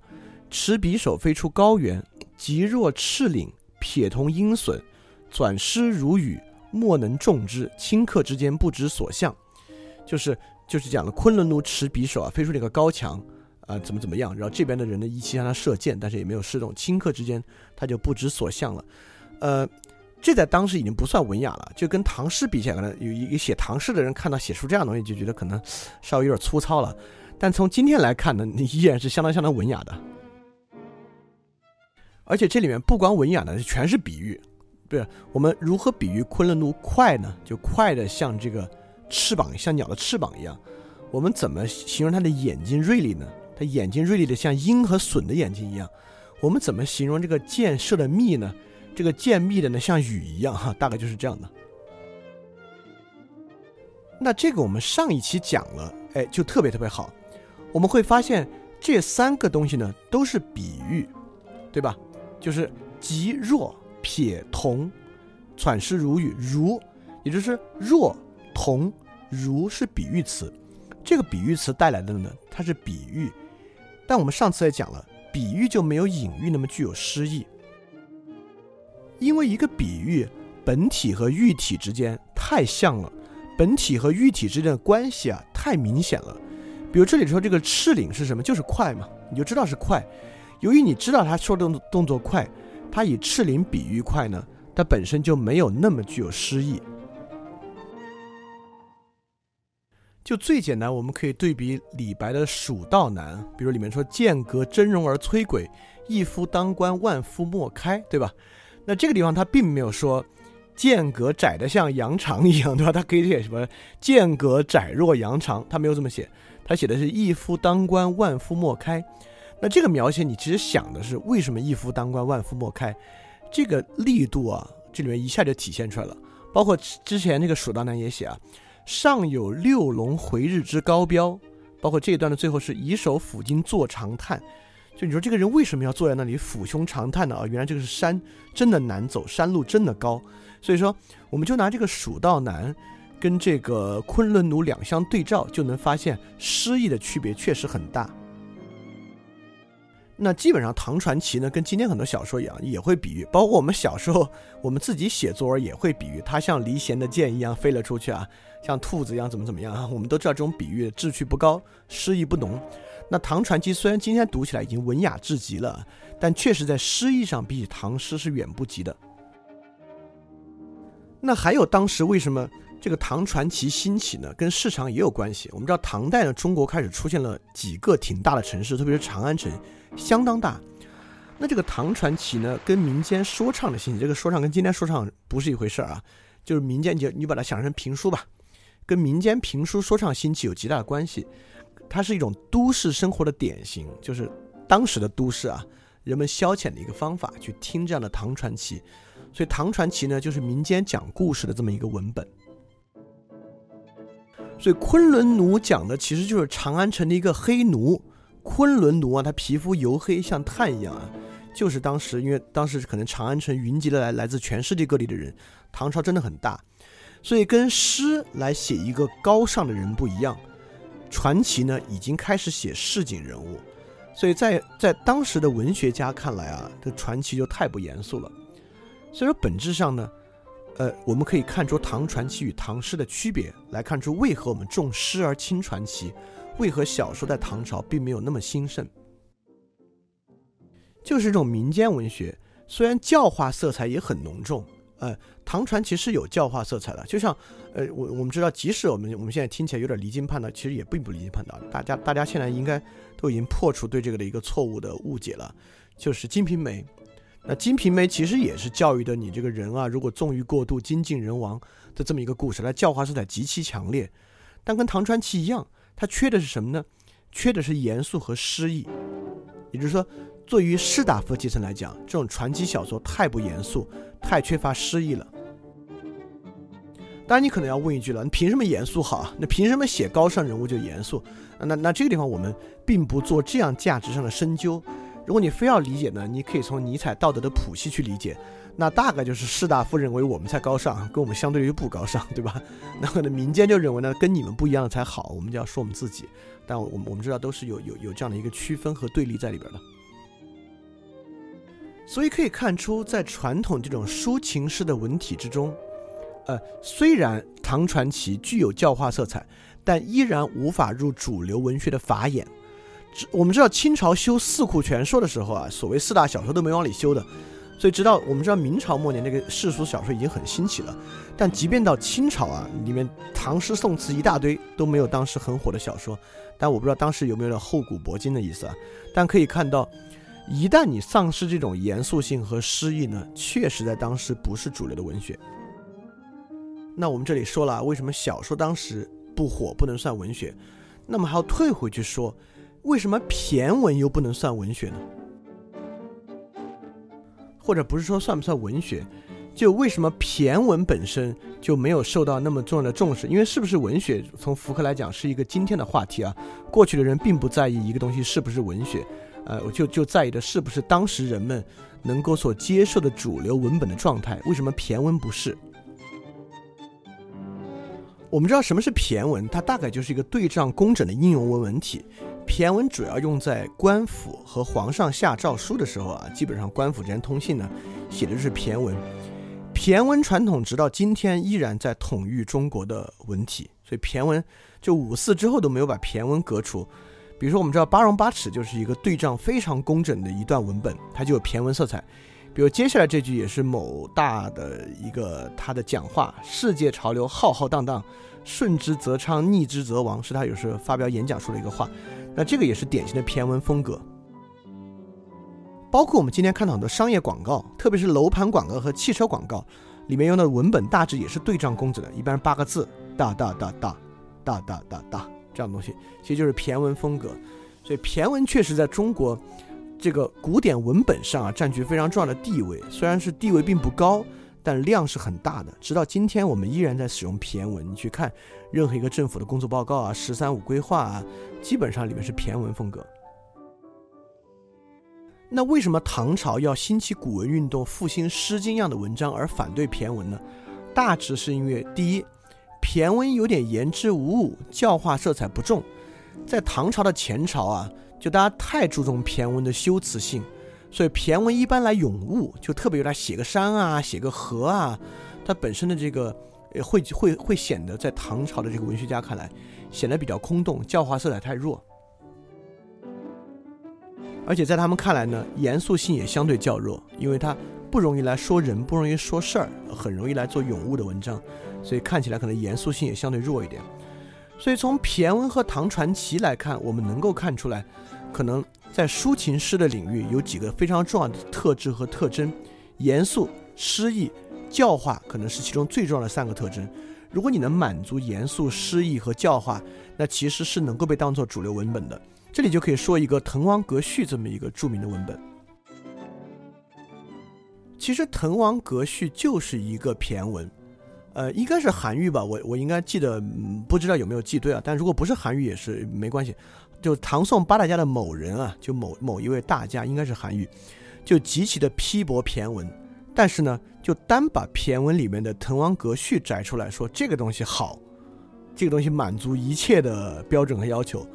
Speaker 2: 持匕首飞出高原，急若赤岭，撇同鹰隼，转诗如雨，莫能众之。顷刻之间不知所向。就是就是讲了昆仑奴持匕首啊，飞出那个高墙。啊，怎么怎么样？然后这边的人呢，一起向他射箭，但是也没有射中。顷刻之间，他就不知所向了。呃，这在当时已经不算文雅了，就跟唐诗比起来，可能有一个写唐诗的人看到写出这样东西，就觉得可能稍微有点粗糙了。但从今天来看呢，你依然是相当相当文雅的。而且这里面不光文雅的，全是比喻。对，我们如何比喻昆仑奴快呢？就快的像这个翅膀，像鸟的翅膀一样。我们怎么形容他的眼睛锐利呢？他眼睛锐利的像鹰和隼的眼睛一样，我们怎么形容这个箭射的密呢？这个箭密的呢像雨一样哈，大概就是这样的。那这个我们上一期讲了，哎，就特别特别好。我们会发现这三个东西呢都是比喻，对吧？就是极弱、撇同、喘诗如雨，如也就是弱、同、如是比喻词。这个比喻词带来的呢，它是比喻。但我们上次也讲了，比喻就没有隐喻那么具有诗意，因为一个比喻本体和喻体之间太像了，本体和喻体之间的关系啊太明显了。比如这里说这个赤岭是什么？就是快嘛，你就知道是快。由于你知道他说的动作快，他以赤岭比喻快呢，它本身就没有那么具有诗意。就最简单，我们可以对比李白的《蜀道难》，比如里面说“剑阁峥嵘而摧鬼，一夫当关万夫莫开”，对吧？那这个地方他并没有说“剑阁窄得像羊肠一样”，对吧？他可以写什么“剑阁窄若羊肠”，他没有这么写，他写的是“一夫当关万夫莫开”。那这个描写，你其实想的是为什么“一夫当关万夫莫开”？这个力度啊，这里面一下就体现出来了。包括之前那个《蜀道难》也写啊。上有六龙回日之高标，包括这一段的最后是以手抚今坐长叹。就你说这个人为什么要坐在那里抚胸长叹呢？啊，原来这个是山真的难走，山路真的高。所以说，我们就拿这个《蜀道难》跟这个《昆仑奴》两相对照，就能发现诗意的区别确实很大。那基本上唐传奇呢，跟今天很多小说一样，也会比喻。包括我们小时候，我们自己写作文也会比喻，它像离弦的箭一样飞了出去啊，像兔子一样怎么怎么样啊。我们都知道这种比喻志趣不高，诗意不浓。那唐传奇虽然今天读起来已经文雅至极了，但确实在诗意上比起唐诗是远不及的。那还有当时为什么这个唐传奇兴起呢？跟市场也有关系。我们知道唐代呢，中国开始出现了几个挺大的城市，特别是长安城。相当大，那这个唐传奇呢，跟民间说唱的兴起，这个说唱跟今天说唱不是一回事儿啊，就是民间你你把它想成评书吧，跟民间评书说唱兴起有极大的关系，它是一种都市生活的典型，就是当时的都市啊，人们消遣的一个方法，去听这样的唐传奇。所以唐传奇呢，就是民间讲故事的这么一个文本。所以昆仑奴讲的其实就是长安城的一个黑奴。昆仑奴啊，他皮肤黝黑像炭一样啊，就是当时因为当时可能长安城云集了来来自全世界各地的人，唐朝真的很大，所以跟诗来写一个高尚的人不一样。传奇呢，已经开始写市井人物，所以在在当时的文学家看来啊，这传奇就太不严肃了。所以说本质上呢，呃，我们可以看出唐传奇与唐诗的区别，来看出为何我们重诗而轻传奇，为何小说在唐朝并没有那么兴盛。就是这种民间文学，虽然教化色彩也很浓重。呃，唐传奇是有教化色彩的，就像，呃，我我们知道，即使我们我们现在听起来有点离经叛道，其实也并不离经叛道。大家大家现在应该都已经破除对这个的一个错误的误解了，就是《金瓶梅》。那《金瓶梅》其实也是教育的你这个人啊，如果纵欲过度，精尽人亡的这么一个故事，它教化色彩极其强烈。但跟唐传奇一样，它缺的是什么呢？缺的是严肃和诗意，也就是说。对于士大夫阶层来讲，这种传奇小说太不严肃，太缺乏诗意了。当然，你可能要问一句了：你凭什么严肃好啊？那凭什么写高尚人物就严肃？那那这个地方我们并不做这样价值上的深究。如果你非要理解呢，你可以从尼采道德的谱系去理解。那大概就是士大夫认为我们才高尚，跟我们相对于不高尚，对吧？那可能民间就认为呢，跟你们不一样才好。我们就要说我们自己。但我们我们知道都是有有有这样的一个区分和对立在里边的。所以可以看出，在传统这种抒情式的文体之中，呃，虽然唐传奇具有教化色彩，但依然无法入主流文学的法眼。我们知道清朝修四库全书的时候啊，所谓四大小说都没往里修的。所以直到我们知道明朝末年那个世俗小说已经很兴起了，但即便到清朝啊，里面唐诗宋词一大堆都没有当时很火的小说。但我不知道当时有没有点厚古薄今的意思啊？但可以看到。一旦你丧失这种严肃性和诗意呢，确实在当时不是主流的文学。那我们这里说了，为什么小说当时不火，不能算文学？那么还要退回去说，为什么骈文又不能算文学呢？或者不是说算不算文学，就为什么骈文本身就没有受到那么重要的重视？因为是不是文学，从福柯来讲是一个今天的话题啊。过去的人并不在意一个东西是不是文学。呃，我就就在意的是不是当时人们能够所接受的主流文本的状态？为什么骈文不是？我们知道什么是骈文，它大概就是一个对仗工整的应用文文体。骈文主要用在官府和皇上下诏书的时候啊，基本上官府之间通信呢，写的就是骈文。骈文传统直到今天依然在统御中国的文体，所以骈文就五四之后都没有把骈文革除。比如说，我们知道八荣八耻就是一个对仗非常工整的一段文本，它就有骈文色彩。比如接下来这句也是某大的一个他的讲话：“世界潮流浩浩荡荡，顺之则昌，逆之则亡”，是他有时候发表演讲说的一个话。那这个也是典型的骈文风格。包括我们今天看到很多商业广告，特别是楼盘广告和汽车广告，里面用的文本大致也是对仗工整的，一般是八个字：大大大大，大大大大。这样的东西其实就是骈文风格，所以骈文确实在中国这个古典文本上啊占据非常重要的地位。虽然是地位并不高，但量是很大的。直到今天，我们依然在使用骈文。你去看任何一个政府的工作报告啊、“十三五”规划啊，基本上里面是骈文风格。那为什么唐朝要兴起古文运动、复兴《诗经》样的文章，而反对骈文呢？大致是因为第一。骈文有点言之无物，教化色彩不重。在唐朝的前朝啊，就大家太注重骈文的修辞性，所以骈文一般来咏物，就特别用来写个山啊，写个河啊，它本身的这个会会会显得在唐朝的这个文学家看来，显得比较空洞，教化色彩太弱。而且在他们看来呢，严肃性也相对较弱，因为它不容易来说人，不容易说事儿，很容易来做咏物的文章。所以看起来可能严肃性也相对弱一点，所以从骈文和唐传奇来看，我们能够看出来，可能在抒情诗的领域有几个非常重要的特质和特征：严肃、诗意、教化，可能是其中最重要的三个特征。如果你能满足严肃、诗意和教化，那其实是能够被当做主流文本的。这里就可以说一个《滕王阁序》这么一个著名的文本。其实《滕王阁序》就是一个骈文，呃，应该是韩愈吧，我我应该记得，不知道有没有记对啊？但如果不是韩愈也是没关系。就唐宋八大家的某人啊，就某某一位大家，应该是韩愈，就极其的批驳骈文，但是呢，就单把骈文里面的《滕王阁序》摘出来说这个东西好，这个东西满足一切的标准和要求。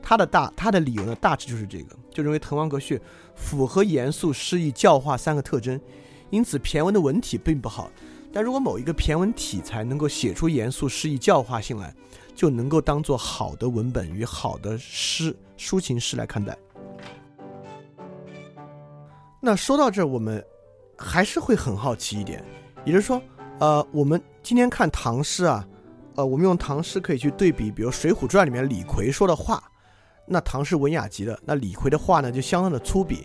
Speaker 2: 他的大他的理由呢，大致就是这个，就认为《滕王阁序》符合严肃、诗意、教化三个特征，因此骈文的文体并不好。但如果某一个骈文体裁能够写出严肃、诗意、教化性来，就能够当做好的文本与好的诗、抒情诗来看待。那说到这，我们还是会很好奇一点，也就是说，呃，我们今天看唐诗啊，呃，我们用唐诗可以去对比，比如《水浒传》里面李逵说的话，那唐诗文雅极的，那李逵的话呢就相当的粗鄙。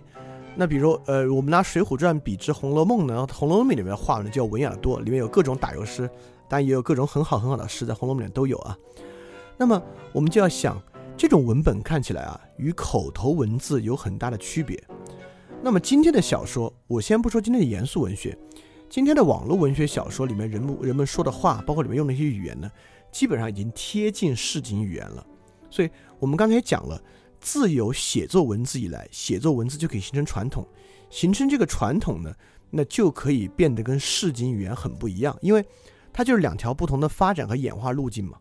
Speaker 2: 那比如，呃，我们拿《水浒传》比之《红楼梦》呢，《红楼梦》里面的话呢就要文雅多，里面有各种打油诗。但也有各种很好很好的诗，在《红楼梦》里都有啊。那么我们就要想，这种文本看起来啊，与口头文字有很大的区别。那么今天的小说，我先不说今天的严肃文学，今天的网络文学小说里面，人们人们说的话，包括里面用的一些语言呢，基本上已经贴近市井语言了。所以我们刚才讲了，自有写作文字以来，写作文字就可以形成传统，形成这个传统呢，那就可以变得跟市井语言很不一样，因为。它就是两条不同的发展和演化路径嘛。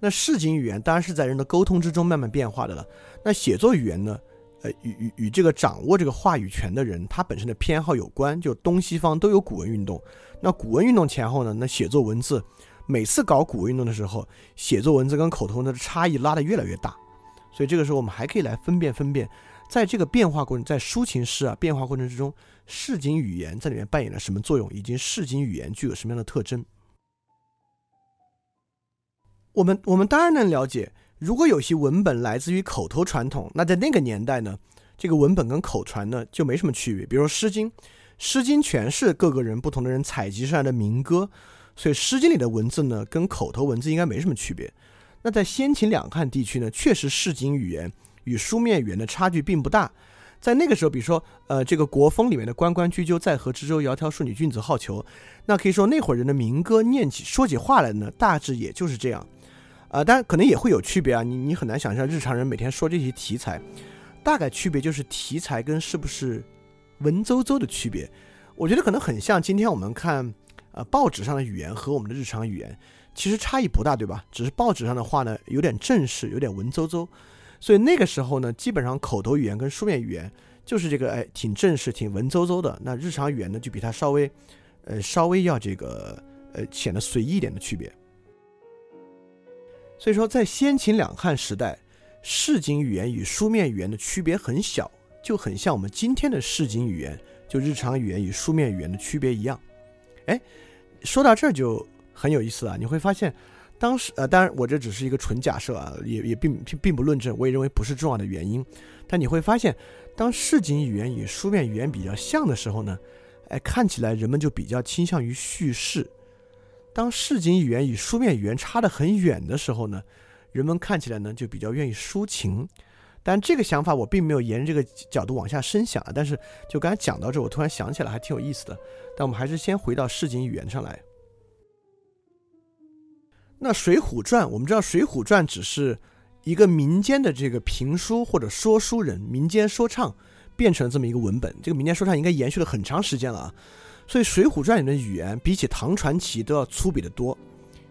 Speaker 2: 那市井语言当然是在人的沟通之中慢慢变化的了。那写作语言呢？呃，与与与这个掌握这个话语权的人他本身的偏好有关。就东西方都有古文运动，那古文运动前后呢，那写作文字每次搞古文运动的时候，写作文字跟口头文字的差异拉得越来越大。所以这个时候我们还可以来分辨分辨，在这个变化过程，在抒情诗啊变化过程之中。市井语言在里面扮演了什么作用，以及市井语言具有什么样的特征？我们我们当然能了解，如果有些文本来自于口头传统，那在那个年代呢，这个文本跟口传呢就没什么区别。比如《诗经》，《诗经》全是各个人不同的人采集出来的民歌，所以《诗经》里的文字呢跟口头文字应该没什么区别。那在先秦两汉地区呢，确实市井语言与书面语言的差距并不大。在那个时候，比如说，呃，这个国风里面的“关关雎鸠，在河之洲，窈窕淑女，君子好逑”，那可以说那会儿人的民歌念起、说起话来呢，大致也就是这样，啊，当然可能也会有区别啊。你你很难想象日常人每天说这些题材，大概区别就是题材跟是不是文绉绉的区别。我觉得可能很像今天我们看呃报纸上的语言和我们的日常语言，其实差异不大，对吧？只是报纸上的话呢有点正式，有点文绉绉。所以那个时候呢，基本上口头语言跟书面语言就是这个，哎，挺正式、挺文绉绉的。那日常语言呢，就比它稍微，呃，稍微要这个，呃，显得随意一点的区别。所以说，在先秦两汉时代，市井语言与书面语言的区别很小，就很像我们今天的市井语言，就日常语言与书面语言的区别一样。哎，说到这儿就很有意思了，你会发现。当时呃，当然我这只是一个纯假设啊，也也并并并不论证，我也认为不是重要的原因。但你会发现，当市井语言与书面语言比较像的时候呢，哎，看起来人们就比较倾向于叙事；当市井语言与书面语言差得很远的时候呢，人们看起来呢就比较愿意抒情。但这个想法我并没有沿着这个角度往下深想啊，但是就刚才讲到这，我突然想起来还挺有意思的。但我们还是先回到市井语言上来。那《水浒传》，我们知道《水浒传》只是一个民间的这个评书或者说书人民间说唱变成了这么一个文本。这个民间说唱应该延续了很长时间了啊，所以《水浒传》里的语言比起唐传奇都要粗鄙得多。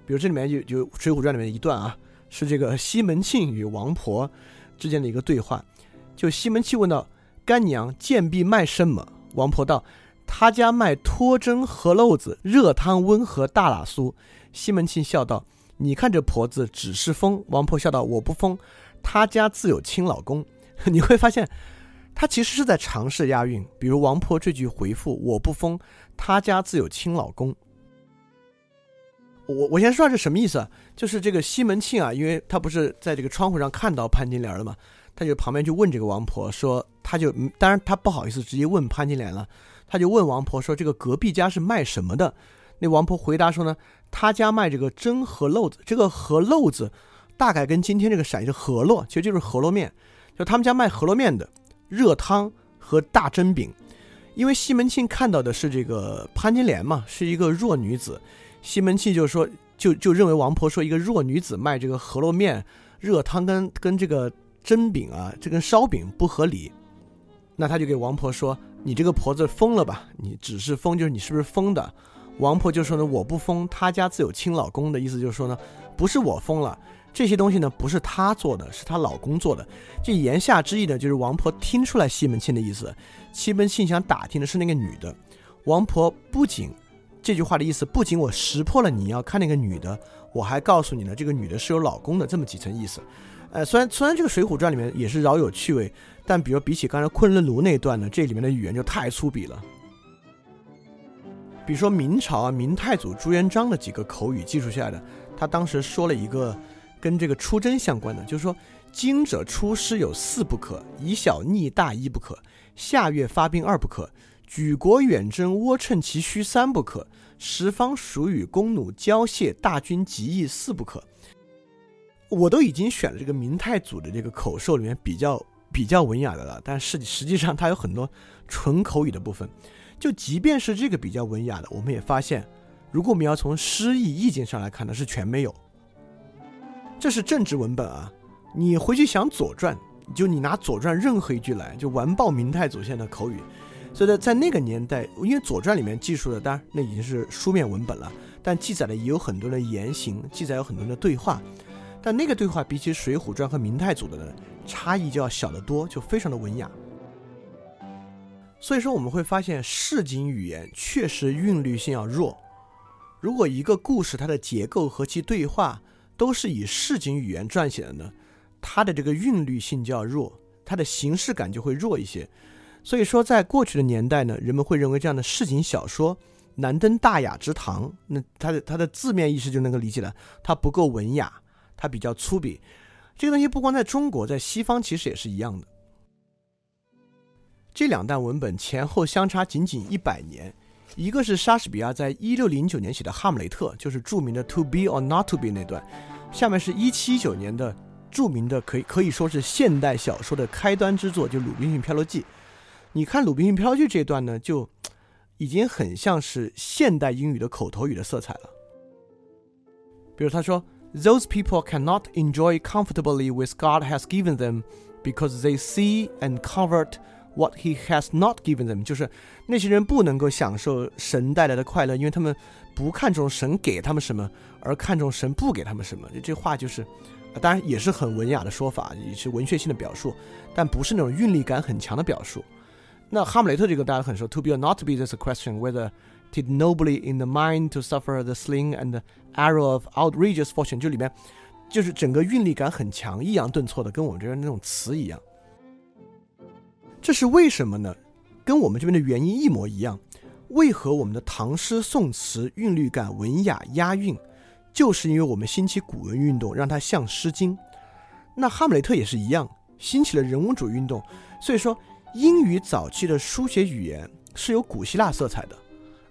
Speaker 2: 比如这里面就就《水浒传》里面一段啊，是这个西门庆与王婆之间的一个对话。就西门庆问道：“干娘贱婢卖什么？”王婆道：“他家卖脱针河漏子，热汤温和大喇酥。”西门庆笑道。你看这婆子只是疯，王婆笑道：“我不疯，她家自有亲老公。” 你会发现，他其实是在尝试押韵。比如王婆这句回复：“我不疯，她家自有亲老公。”我我先说下这什么意思啊？就是这个西门庆啊，因为他不是在这个窗户上看到潘金莲了嘛，他就旁边就问这个王婆说：“他就当然他不好意思直接问潘金莲了，他就问王婆说：‘这个隔壁家是卖什么的？’那王婆回答说呢。”他家卖这个蒸和漏子，这个和漏子大概跟今天这个陕西饸饹，其实就是饸饹面，就他们家卖饸饹面的热汤和大蒸饼。因为西门庆看到的是这个潘金莲嘛，是一个弱女子，西门庆就说，就就认为王婆说一个弱女子卖这个饸饹面、热汤跟跟这个蒸饼啊，这跟烧饼不合理，那他就给王婆说：“你这个婆子疯了吧？你只是疯，就是你是不是疯的？”王婆就说呢：“我不疯，他家自有亲老公的意思就是说呢，不是我疯了。”这些东西呢，不是她做的，是她老公做的。这言下之意呢，就是王婆听出来西门庆的意思。西门庆想打听的是那个女的。王婆不仅这句话的意思，不仅我识破了你要看那个女的，我还告诉你呢，这个女的是有老公的，这么几层意思。呃，虽然虽然这个《水浒传》里面也是饶有趣味，但比如比起刚才昆仑奴那段呢，这里面的语言就太粗鄙了。比如说明朝啊，明太祖朱元璋的几个口语记述下的，他当时说了一个。跟这个出征相关的，就是说，今者出师有四不可，以小逆大一不可，下月发兵二不可，举国远征窝趁其虚三不可，十方属与弓弩交械大军极易四不可。我都已经选了这个明太祖的这个口授里面比较比较文雅的了，但是实际上它有很多纯口语的部分。就即便是这个比较文雅的，我们也发现，如果我们要从诗意意境上来看呢，是全没有。这是正直文本啊！你回去想《左传》，就你拿《左传》任何一句来，就完爆明太祖现在的口语。所以呢，在那个年代，因为《左传》里面记述的，当然那已经是书面文本了，但记载的也有很多的言行，记载有很多的对话。但那个对话比起《水浒传》和明太祖的呢，差异就要小得多，就非常的文雅。所以说，我们会发现市井语言确实韵律性要弱。如果一个故事它的结构和其对话，都是以市井语言撰写的呢，它的这个韵律性就要弱，它的形式感就会弱一些。所以说，在过去的年代呢，人们会认为这样的市井小说难登大雅之堂。那它的它的字面意思就能够理解了，它不够文雅，它比较粗鄙。这个东西不光在中国，在西方其实也是一样的。这两段文本前后相差仅仅一百年。一个是莎士比亚在一六零九年写的《哈姆雷特》，就是著名的 “to be or not to be” 那段；下面是一七一九年的著名的，可以可以说是现代小说的开端之作，就《鲁滨逊漂流记》。你看《鲁滨逊漂流记》这段呢，就已经很像是现代英语的口头语的色彩了。比如他说：“Those people cannot enjoy comfortably with God has given them because they see and convert。” What he has not given them，就是那些人不能够享受神带来的快乐，因为他们不看重神给他们什么，而看重神不给他们什么。这话就是，当然也是很文雅的说法，也是文学性的表述，但不是那种韵律感很强的表述。那哈姆雷特这个大家很熟，To be or not to be this a question whether did nobly in the mind to suffer the sling and arrow of outrageous fortune，就里面就是整个韵律感很强，抑扬顿挫的，跟我们这边那种词一样。这是为什么呢？跟我们这边的原因一模一样。为何我们的唐诗宋词韵律感文雅押韵，就是因为我们兴起古文运动，让它像《诗经》。那哈姆雷特也是一样，兴起了人文主义运动。所以说，英语早期的书写语言是有古希腊色彩的，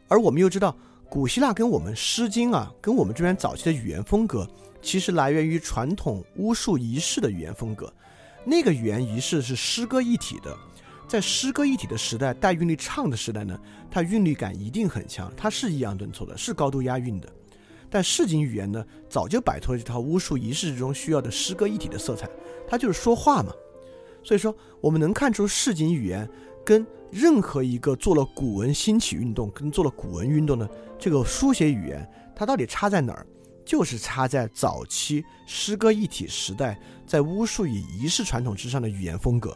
Speaker 2: 而我们又知道，古希腊跟我们《诗经》啊，跟我们这边早期的语言风格，其实来源于传统巫术仪式的语言风格。那个语言仪式是诗歌一体的。在诗歌一体的时代，带韵律唱的时代呢，它韵律感一定很强，它是抑扬顿挫的，是高度押韵的。但市井语言呢，早就摆脱了这套巫术仪式之中需要的诗歌一体的色彩，它就是说话嘛。所以说，我们能看出市井语言跟任何一个做了古文兴起运动，跟做了古文运动的这个书写语言，它到底差在哪儿？就是差在早期诗歌一体时代，在巫术与仪式传统之上的语言风格。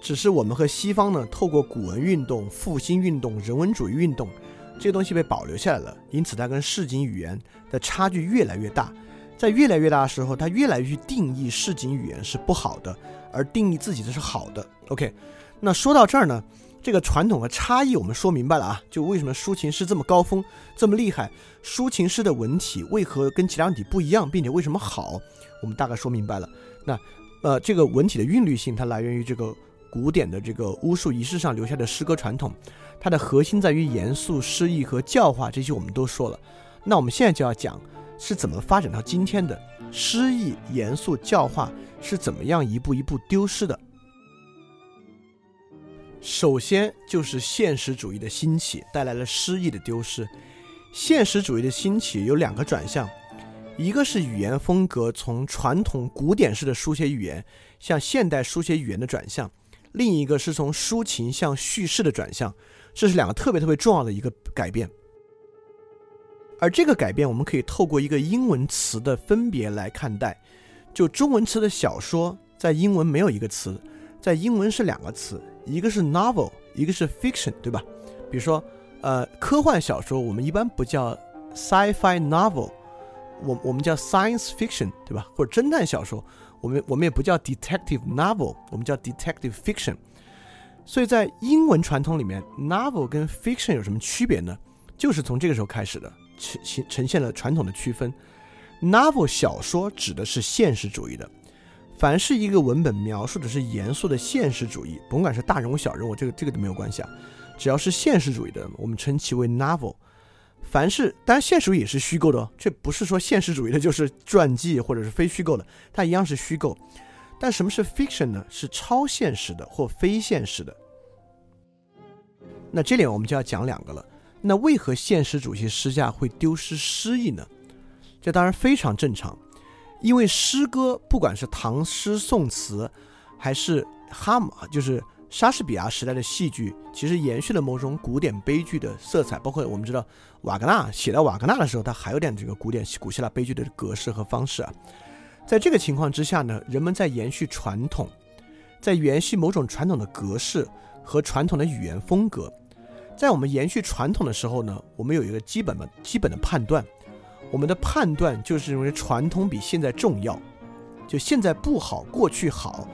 Speaker 2: 只是我们和西方呢，透过古文运动、复兴运动、人文主义运动，这些东西被保留下来了，因此它跟市井语言的差距越来越大。在越来越大的时候，它越来越去定义市井语言是不好的，而定义自己的是好的。OK，那说到这儿呢，这个传统和差异我们说明白了啊，就为什么抒情诗这么高峰、这么厉害，抒情诗的文体为何跟其他文体不一样，并且为什么好，我们大概说明白了。那呃，这个文体的韵律性，它来源于这个。古典的这个巫术仪式上留下的诗歌传统，它的核心在于严肃、诗意和教化，这些我们都说了。那我们现在就要讲是怎么发展到今天的诗意、严肃、教化是怎么样一步一步丢失的。首先就是现实主义的兴起带来了诗意的丢失。现实主义的兴起有两个转向，一个是语言风格从传统古典式的书写语言向现代书写语言的转向，另一个是从抒情向叙事的转向，这是两个特别特别重要的一个改变。而这个改变，我们可以透过一个英文词的分别来看待。就中文词的小说，在英文没有一个词，在英文是两个词，一个是 novel，一个是 fiction，对吧？比如说，呃，科幻小说我们一般不叫 sci-fi novel，我我们叫 science fiction，对吧？或者侦探小说，我们我们也不叫 detective novel，我们叫 detective fiction。所以在英文传统里面，novel 跟 fiction 有什么区别呢？就是从这个时候开始的。呈呈现了传统的区分，novel 小说指的是现实主义的，凡是一个文本描述的是严肃的现实主义，甭管是大人物小人物，这个这个都没有关系啊，只要是现实主义的，我们称其为 novel。凡是当然现实主义也是虚构的哦，这不是说现实主义的就是传记或者是非虚构的，它一样是虚构。但什么是 fiction 呢？是超现实的或非现实的。那这里我们就要讲两个了。那为何现实主义诗架会丢失诗意呢？这当然非常正常，因为诗歌不管是唐诗宋词，还是哈姆，就是莎士比亚时代的戏剧，其实延续了某种古典悲剧的色彩。包括我们知道瓦格纳写到瓦格纳的时候，他还有点这个古典古希腊悲剧的格式和方式啊。在这个情况之下呢，人们在延续传统，在延续某种传统的格式和传统的语言风格。在我们延续传统的时候呢，我们有一个基本的、基本的判断，我们的判断就是认为传统比现在重要，就现在不好，过去好。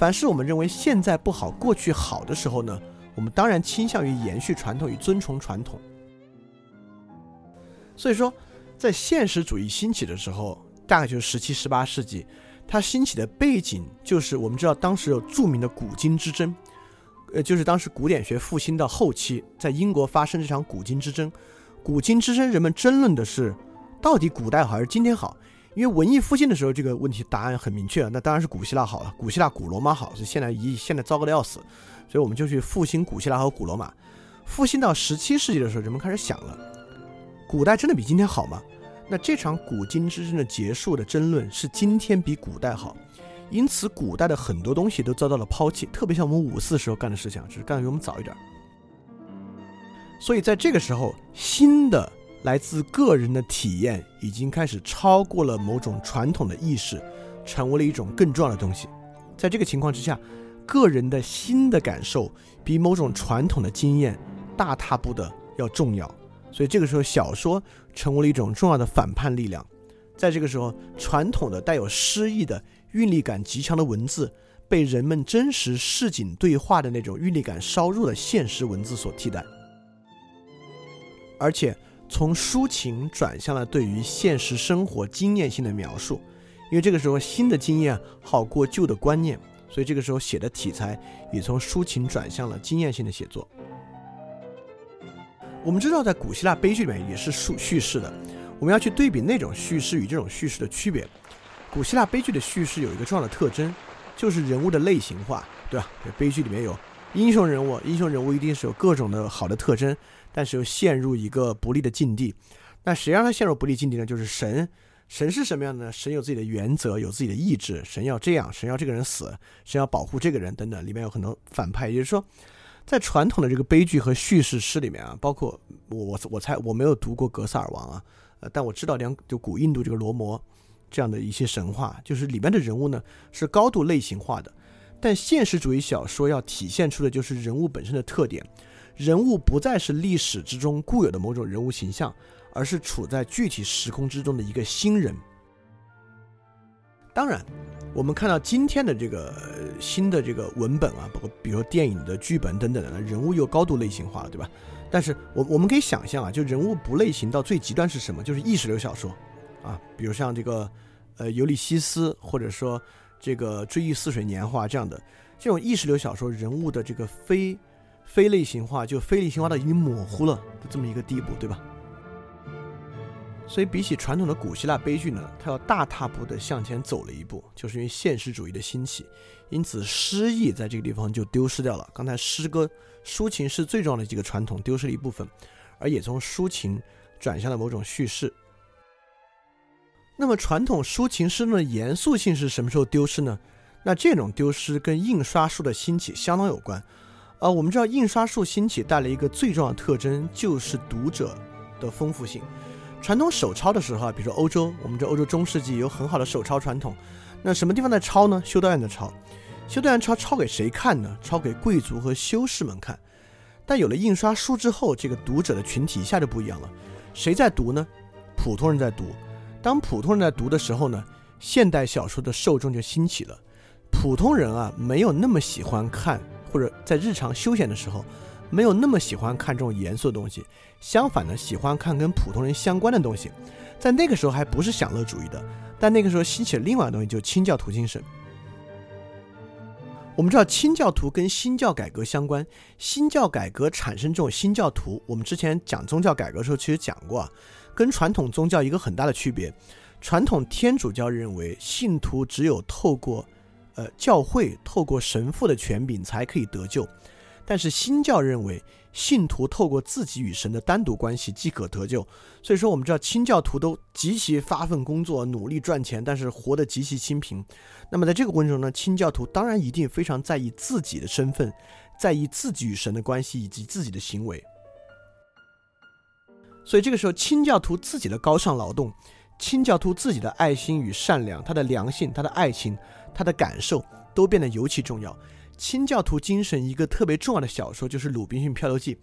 Speaker 2: 凡是我们认为现在不好，过去好的时候呢，我们当然倾向于延续传统与遵从传统。所以说，在现实主义兴起的时候，大概就是十七、十八世纪，它兴起的背景就是我们知道当时有著名的古今之争。呃，就是当时古典学复兴的后期，在英国发生这场古今之争。古今之争，人们争论的是，到底古代好还是今天好？因为文艺复兴的时候，这个问题答案很明确，那当然是古希腊好了，古希腊、古罗马好。所以现在一现在糟糕的要死，所以我们就去复兴古希腊和古罗马。复兴到十七世纪的时候，人们开始想了，古代真的比今天好吗？那这场古今之争的结束的争论是今天比古代好。因此，古代的很多东西都遭到了抛弃，特别像我们五四时候干的事情，只是干的比我们早一点。所以，在这个时候，新的来自个人的体验已经开始超过了某种传统的意识，成为了一种更重要的东西。在这个情况之下，个人的新的感受比某种传统的经验大踏步的要重要。所以，这个时候，小说成为了一种重要的反叛力量。在这个时候，传统的带有诗意的。韵律感极强的文字被人们真实市井对话的那种韵律感稍弱的现实文字所替代，而且从抒情转向了对于现实生活经验性的描述，因为这个时候新的经验好过旧的观念，所以这个时候写的题材也从抒情转向了经验性的写作。我们知道，在古希腊悲剧里面也是述叙事的，我们要去对比那种叙事与这种叙事的区别。古希腊悲剧的叙事有一个重要的特征，就是人物的类型化，对吧？悲剧里面有英雄人物，英雄人物一定是有各种的好的特征，但是又陷入一个不利的境地。那谁让他陷入不利境地呢？就是神。神是什么样的呢？神有自己的原则，有自己的意志。神要这样，神要这个人死，神要保护这个人等等。里面有很多反派，也就是说，在传统的这个悲剧和叙事诗里面啊，包括我我我猜我没有读过《格萨尔王》啊，呃，但我知道两就古印度这个罗摩。这样的一些神话，就是里面的人物呢是高度类型化的，但现实主义小说要体现出的就是人物本身的特点，人物不再是历史之中固有的某种人物形象，而是处在具体时空之中的一个新人。当然，我们看到今天的这个新的这个文本啊，包括比如说电影的剧本等等的，人物又高度类型化了，对吧？但是我我们可以想象啊，就人物不类型到最极端是什么？就是意识流小说。啊，比如像这个，呃，《尤利西斯》或者说这个《追忆似水年华》这样的这种意识流小说，人物的这个非非类型化，就非类型化到已经模糊了的这么一个地步，对吧？所以比起传统的古希腊悲剧呢，它要大踏步的向前走了一步，就是因为现实主义的兴起，因此诗意在这个地方就丢失掉了。刚才诗歌、抒情是最重要的几个传统丢失了一部分，而也从抒情转向了某种叙事。那么传统抒情诗的严肃性是什么时候丢失呢？那这种丢失跟印刷术的兴起相当有关。呃，我们知道印刷术兴起带来一个最重要的特征，就是读者的丰富性。传统手抄的时候啊，比如说欧洲，我们这欧洲中世纪有很好的手抄传统。那什么地方在抄呢？修道院的抄，修道院抄抄给谁看呢？抄给贵族和修士们看。但有了印刷书之后，这个读者的群体一下就不一样了。谁在读呢？普通人在读。当普通人在读的时候呢，现代小说的受众就兴起了。普通人啊，没有那么喜欢看，或者在日常休闲的时候。没有那么喜欢看这种严肃的东西，相反呢，喜欢看跟普通人相关的东西。在那个时候还不是享乐主义的，但那个时候兴起了另外的东西，就是清教徒精神。我们知道清教徒跟新教改革相关，新教改革产生这种新教徒。我们之前讲宗教改革的时候其实讲过，啊，跟传统宗教一个很大的区别，传统天主教认为信徒只有透过，呃，教会透过神父的权柄才可以得救。但是新教认为，信徒透过自己与神的单独关系即可得救。所以说，我们知道清教徒都极其发奋工作，努力赚钱，但是活得极其清贫。那么在这个过程中呢，清教徒当然一定非常在意自己的身份，在意自己与神的关系以及自己的行为。所以这个时候，清教徒自己的高尚劳动，清教徒自己的爱心与善良，他的良性，他的爱情，他的感受，都变得尤其重要。清教徒精神一个特别重要的小说就是《鲁滨逊漂流记》，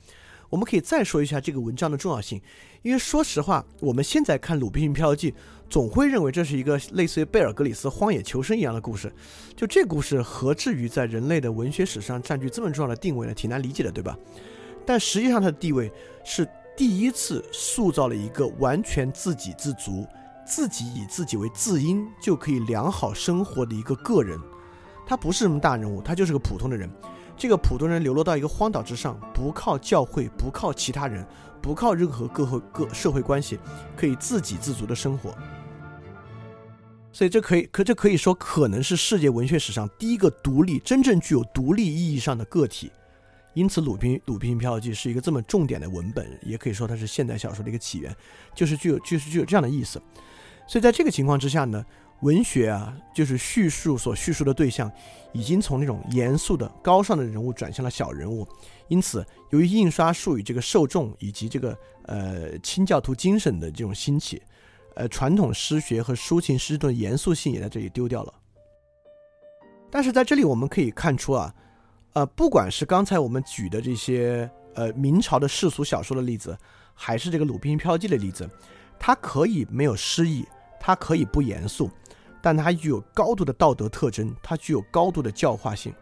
Speaker 2: 我们可以再说一下这个文章的重要性。因为说实话，我们现在看《鲁滨逊漂流记》，总会认为这是一个类似于贝尔格里斯荒野求生一样的故事。就这故事，何至于在人类的文学史上占据这么重要的定位呢？挺难理解的，对吧？但实际上，它的地位是第一次塑造了一个完全自给自足、自己以自己为自因就可以良好生活的一个个人。他不是什么大人物，他就是个普通的人。这个普通人流落到一个荒岛之上，不靠教会，不靠其他人，不靠任何各和各社会关系，可以自给自足的生活。所以这可以，可这可以说可能是世界文学史上第一个独立、真正具有独立意义上的个体。因此，《鲁滨鲁滨逊漂流记》是一个这么重点的文本，也可以说它是现代小说的一个起源，就是具有，就是具有这样的意思。所以在这个情况之下呢？文学啊，就是叙述所叙述的对象，已经从那种严肃的高尚的人物转向了小人物。因此，由于印刷术与这个受众以及这个呃清教徒精神的这种兴起，呃，传统诗学和抒情诗的严肃性也在这里丢掉了。但是在这里我们可以看出啊，呃，不管是刚才我们举的这些呃明朝的世俗小说的例子，还是这个《鲁滨逊漂记》的例子，它可以没有诗意，它可以不严肃。但它具有高度的道德特征，它具有高度的教化性。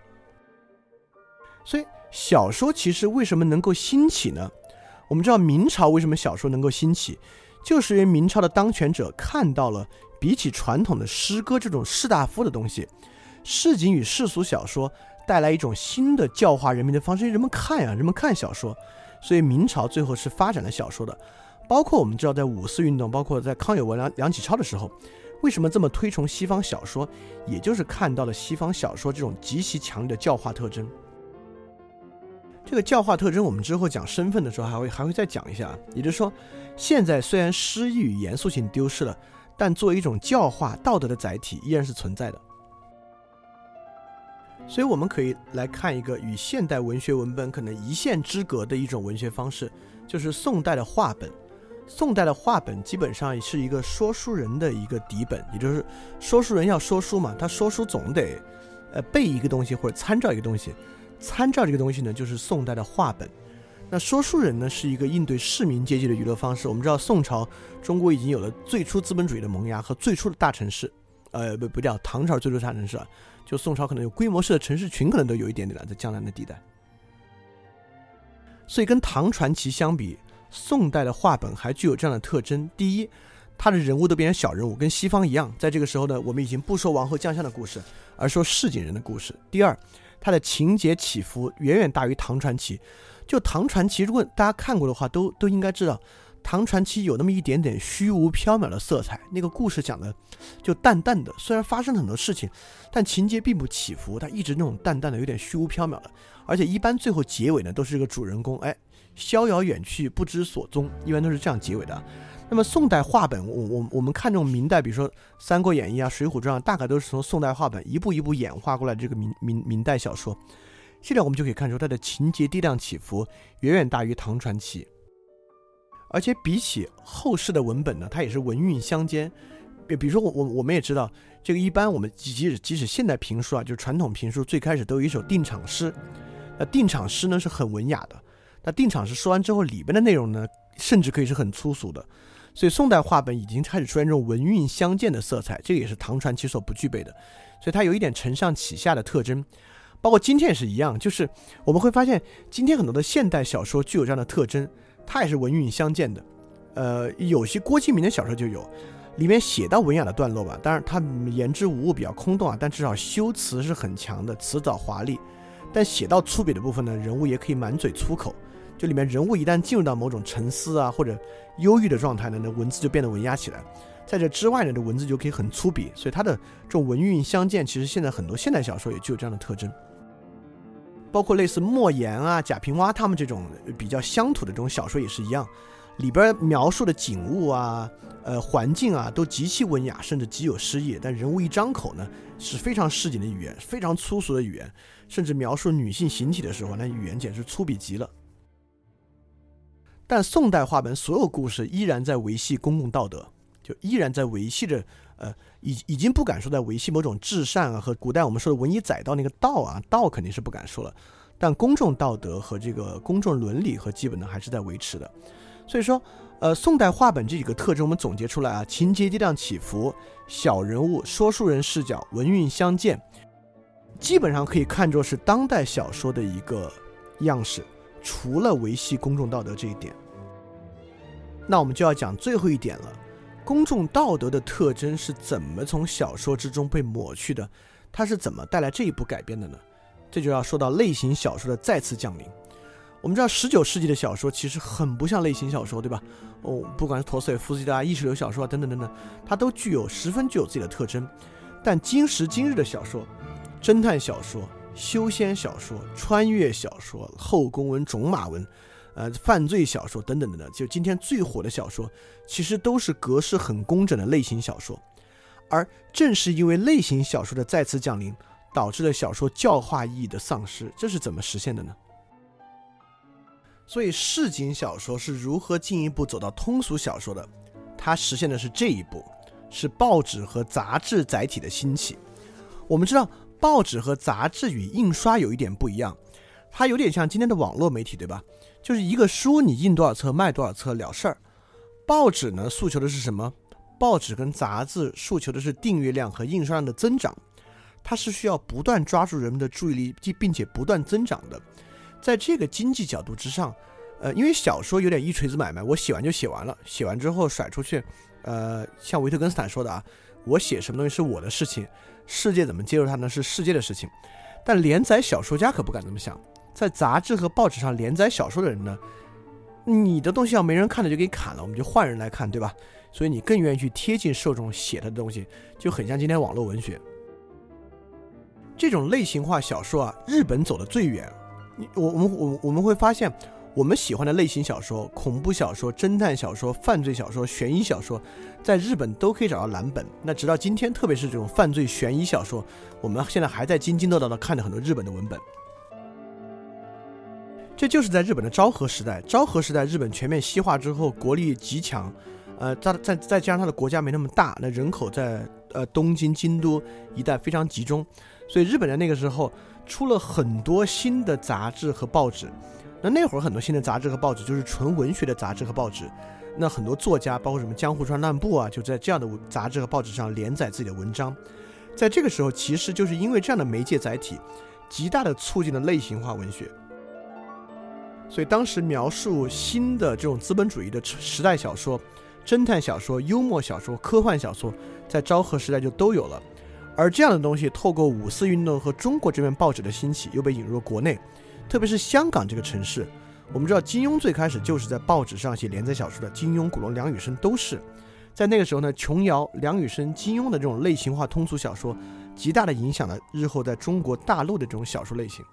Speaker 2: 所以小说其实为什么能够兴起呢？我们知道明朝为什么小说能够兴起，就是因为明朝的当权者看到了比起传统的诗歌这种士大夫的东西，市井与世俗小说带来一种新的教化人民的方式。人们看呀，人们看小说，所以明朝最后是发展了小说的。包括我们知道，在五四运动，包括在康有为、梁梁启超的时候。为什么这么推崇西方小说？也就是看到了西方小说这种极其强烈的教化特征。这个教化特征，我们之后讲身份的时候还会还会再讲一下。也就是说，现在虽然诗意与严肃性丢失了，但作为一种教化道德的载体，依然是存在的。所以我们可以来看一个与现代文学文本可能一线之隔的一种文学方式，就是宋代的话本。宋代的话本基本上是一个说书人的一个底本，也就是说书人要说书嘛，他说书总得，呃，背一个东西或者参照一个东西，参照这个东西呢，就是宋代的话本。那说书人呢，是一个应对市民阶级的娱乐方式。我们知道宋朝中国已经有了最初资本主义的萌芽和最初的大城市，呃，不不叫唐朝最初大城市啊，就宋朝可能有规模式的城市群，可能都有一点点了，在江南的地带。所以跟唐传奇相比。宋代的话本还具有这样的特征：第一，他的人物都变成小人物，跟西方一样。在这个时候呢，我们已经不说王侯将相的故事，而说市井人的故事。第二，他的情节起伏远远大于唐传奇。就唐传奇，如果大家看过的话，都都应该知道，唐传奇有那么一点点虚无缥缈的色彩，那个故事讲的就淡淡的，虽然发生了很多事情，但情节并不起伏，它一直那种淡淡的，有点虚无缥缈的，而且一般最后结尾呢都是一个主人公，哎，逍遥远去不知所踪，一般都是这样结尾的。那么宋代话本，我我我们看这种明代，比如说《三国演义》啊、《水浒传》，啊大概都是从宋代话本一步一步演化过来这个明明明代小说。现在我们就可以看出它的情节低量起伏远远大于唐传奇，而且比起后世的文本呢，它也是文韵相间。比比如说我我我们也知道，这个一般我们即使即使现代评书啊，就是传统评书最开始都有一首定场诗，那定场诗呢是很文雅的，那定场诗说完之后里边的内容呢，甚至可以是很粗俗的。所以宋代话本已经开始出现这种文韵相间的色彩，这个也是唐传奇所不具备的，所以它有一点承上启下的特征，包括今天也是一样，就是我们会发现今天很多的现代小说具有这样的特征，它也是文韵相间的。呃，有些郭敬明的小说就有，里面写到文雅的段落吧，当然它言之无物，比较空洞啊，但至少修辞是很强的，辞藻华丽。但写到粗鄙的部分呢，人物也可以满嘴粗口。就里面人物一旦进入到某种沉思啊或者忧郁的状态呢，那文字就变得文雅起来。在这之外呢，这文字就可以很粗鄙，所以它的这种文韵相间，其实现在很多现代小说也具有这样的特征。包括类似莫言啊、贾平凹他们这种比较乡土的这种小说也是一样，里边描述的景物啊、呃环境啊都极其文雅，甚至极有诗意。但人物一张口呢，是非常市井的语言，非常粗俗的语言，甚至描述女性形体的时候，那语言简直粗鄙极了。但宋代话本所有故事依然在维系公共道德，就依然在维系着，呃，已已经不敢说在维系某种至善啊和古代我们说的文以载道那个道啊，道肯定是不敢说了，但公众道德和这个公众伦理和基本的还是在维持的。所以说，呃，宋代话本这几个特征我们总结出来啊，情节低量起伏，小人物，说书人视角，文韵相间，基本上可以看作是当代小说的一个样式。除了维系公众道德这一点，那我们就要讲最后一点了。公众道德的特征是怎么从小说之中被抹去的？它是怎么带来这一步改变的呢？这就要说到类型小说的再次降临。我们知道，十九世纪的小说其实很不像类型小说，对吧？哦，不管是陀思妥夫斯基的意识流小说啊，等等等等，它都具有十分具有自己的特征。但今时今日的小说，侦探小说。修仙小说、穿越小说、后宫文、种马文，呃，犯罪小说等等等等，就今天最火的小说，其实都是格式很工整的类型小说。而正是因为类型小说的再次降临，导致了小说教化意义的丧失。这是怎么实现的呢？所以市井小说是如何进一步走到通俗小说的？它实现的是这一步，是报纸和杂志载体的兴起。我们知道。报纸和杂志与印刷有一点不一样，它有点像今天的网络媒体，对吧？就是一个书你印多少册卖多少册了事儿。报纸呢诉求的是什么？报纸跟杂志诉求的是订阅量和印刷量的增长，它是需要不断抓住人们的注意力，并且不断增长的。在这个经济角度之上，呃，因为小说有点一锤子买卖，我写完就写完了，写完之后甩出去，呃，像维特根斯坦说的啊，我写什么东西是我的事情。世界怎么接受它呢？是世界的事情，但连载小说家可不敢这么想。在杂志和报纸上连载小说的人呢，你的东西要没人看了就给你砍了，我们就换人来看，对吧？所以你更愿意去贴近受众写他的东西，就很像今天网络文学这种类型化小说啊。日本走的最远，我我们我我们会发现。我们喜欢的类型小说，恐怖小说、侦探小说、犯罪小说、悬疑小说，在日本都可以找到蓝本。那直到今天，特别是这种犯罪悬疑小说，我们现在还在津津乐道的看着很多日本的文本。这就是在日本的昭和时代，昭和时代日本全面西化之后，国力极强，呃，再再再加上它的国家没那么大，那人口在呃东京、京都一带非常集中，所以日本人那个时候出了很多新的杂志和报纸。那那会儿很多新的杂志和报纸就是纯文学的杂志和报纸，那很多作家，包括什么江户川乱步啊，就在这样的杂志和报纸上连载自己的文章。在这个时候，其实就是因为这样的媒介载体，极大的促进了类型化文学。所以当时描述新的这种资本主义的时代小说、侦探小说、幽默小说、科幻小说，在昭和时代就都有了。而这样的东西，透过五四运动和中国这边报纸的兴起，又被引入国内。特别是香港这个城市，我们知道金庸最开始就是在报纸上写连载小说的，金庸、古龙、梁羽生都是在那个时候呢。琼瑶、梁羽生、金庸的这种类型化通俗小说，极大的影响了日后在中国大陆的这种小说类型。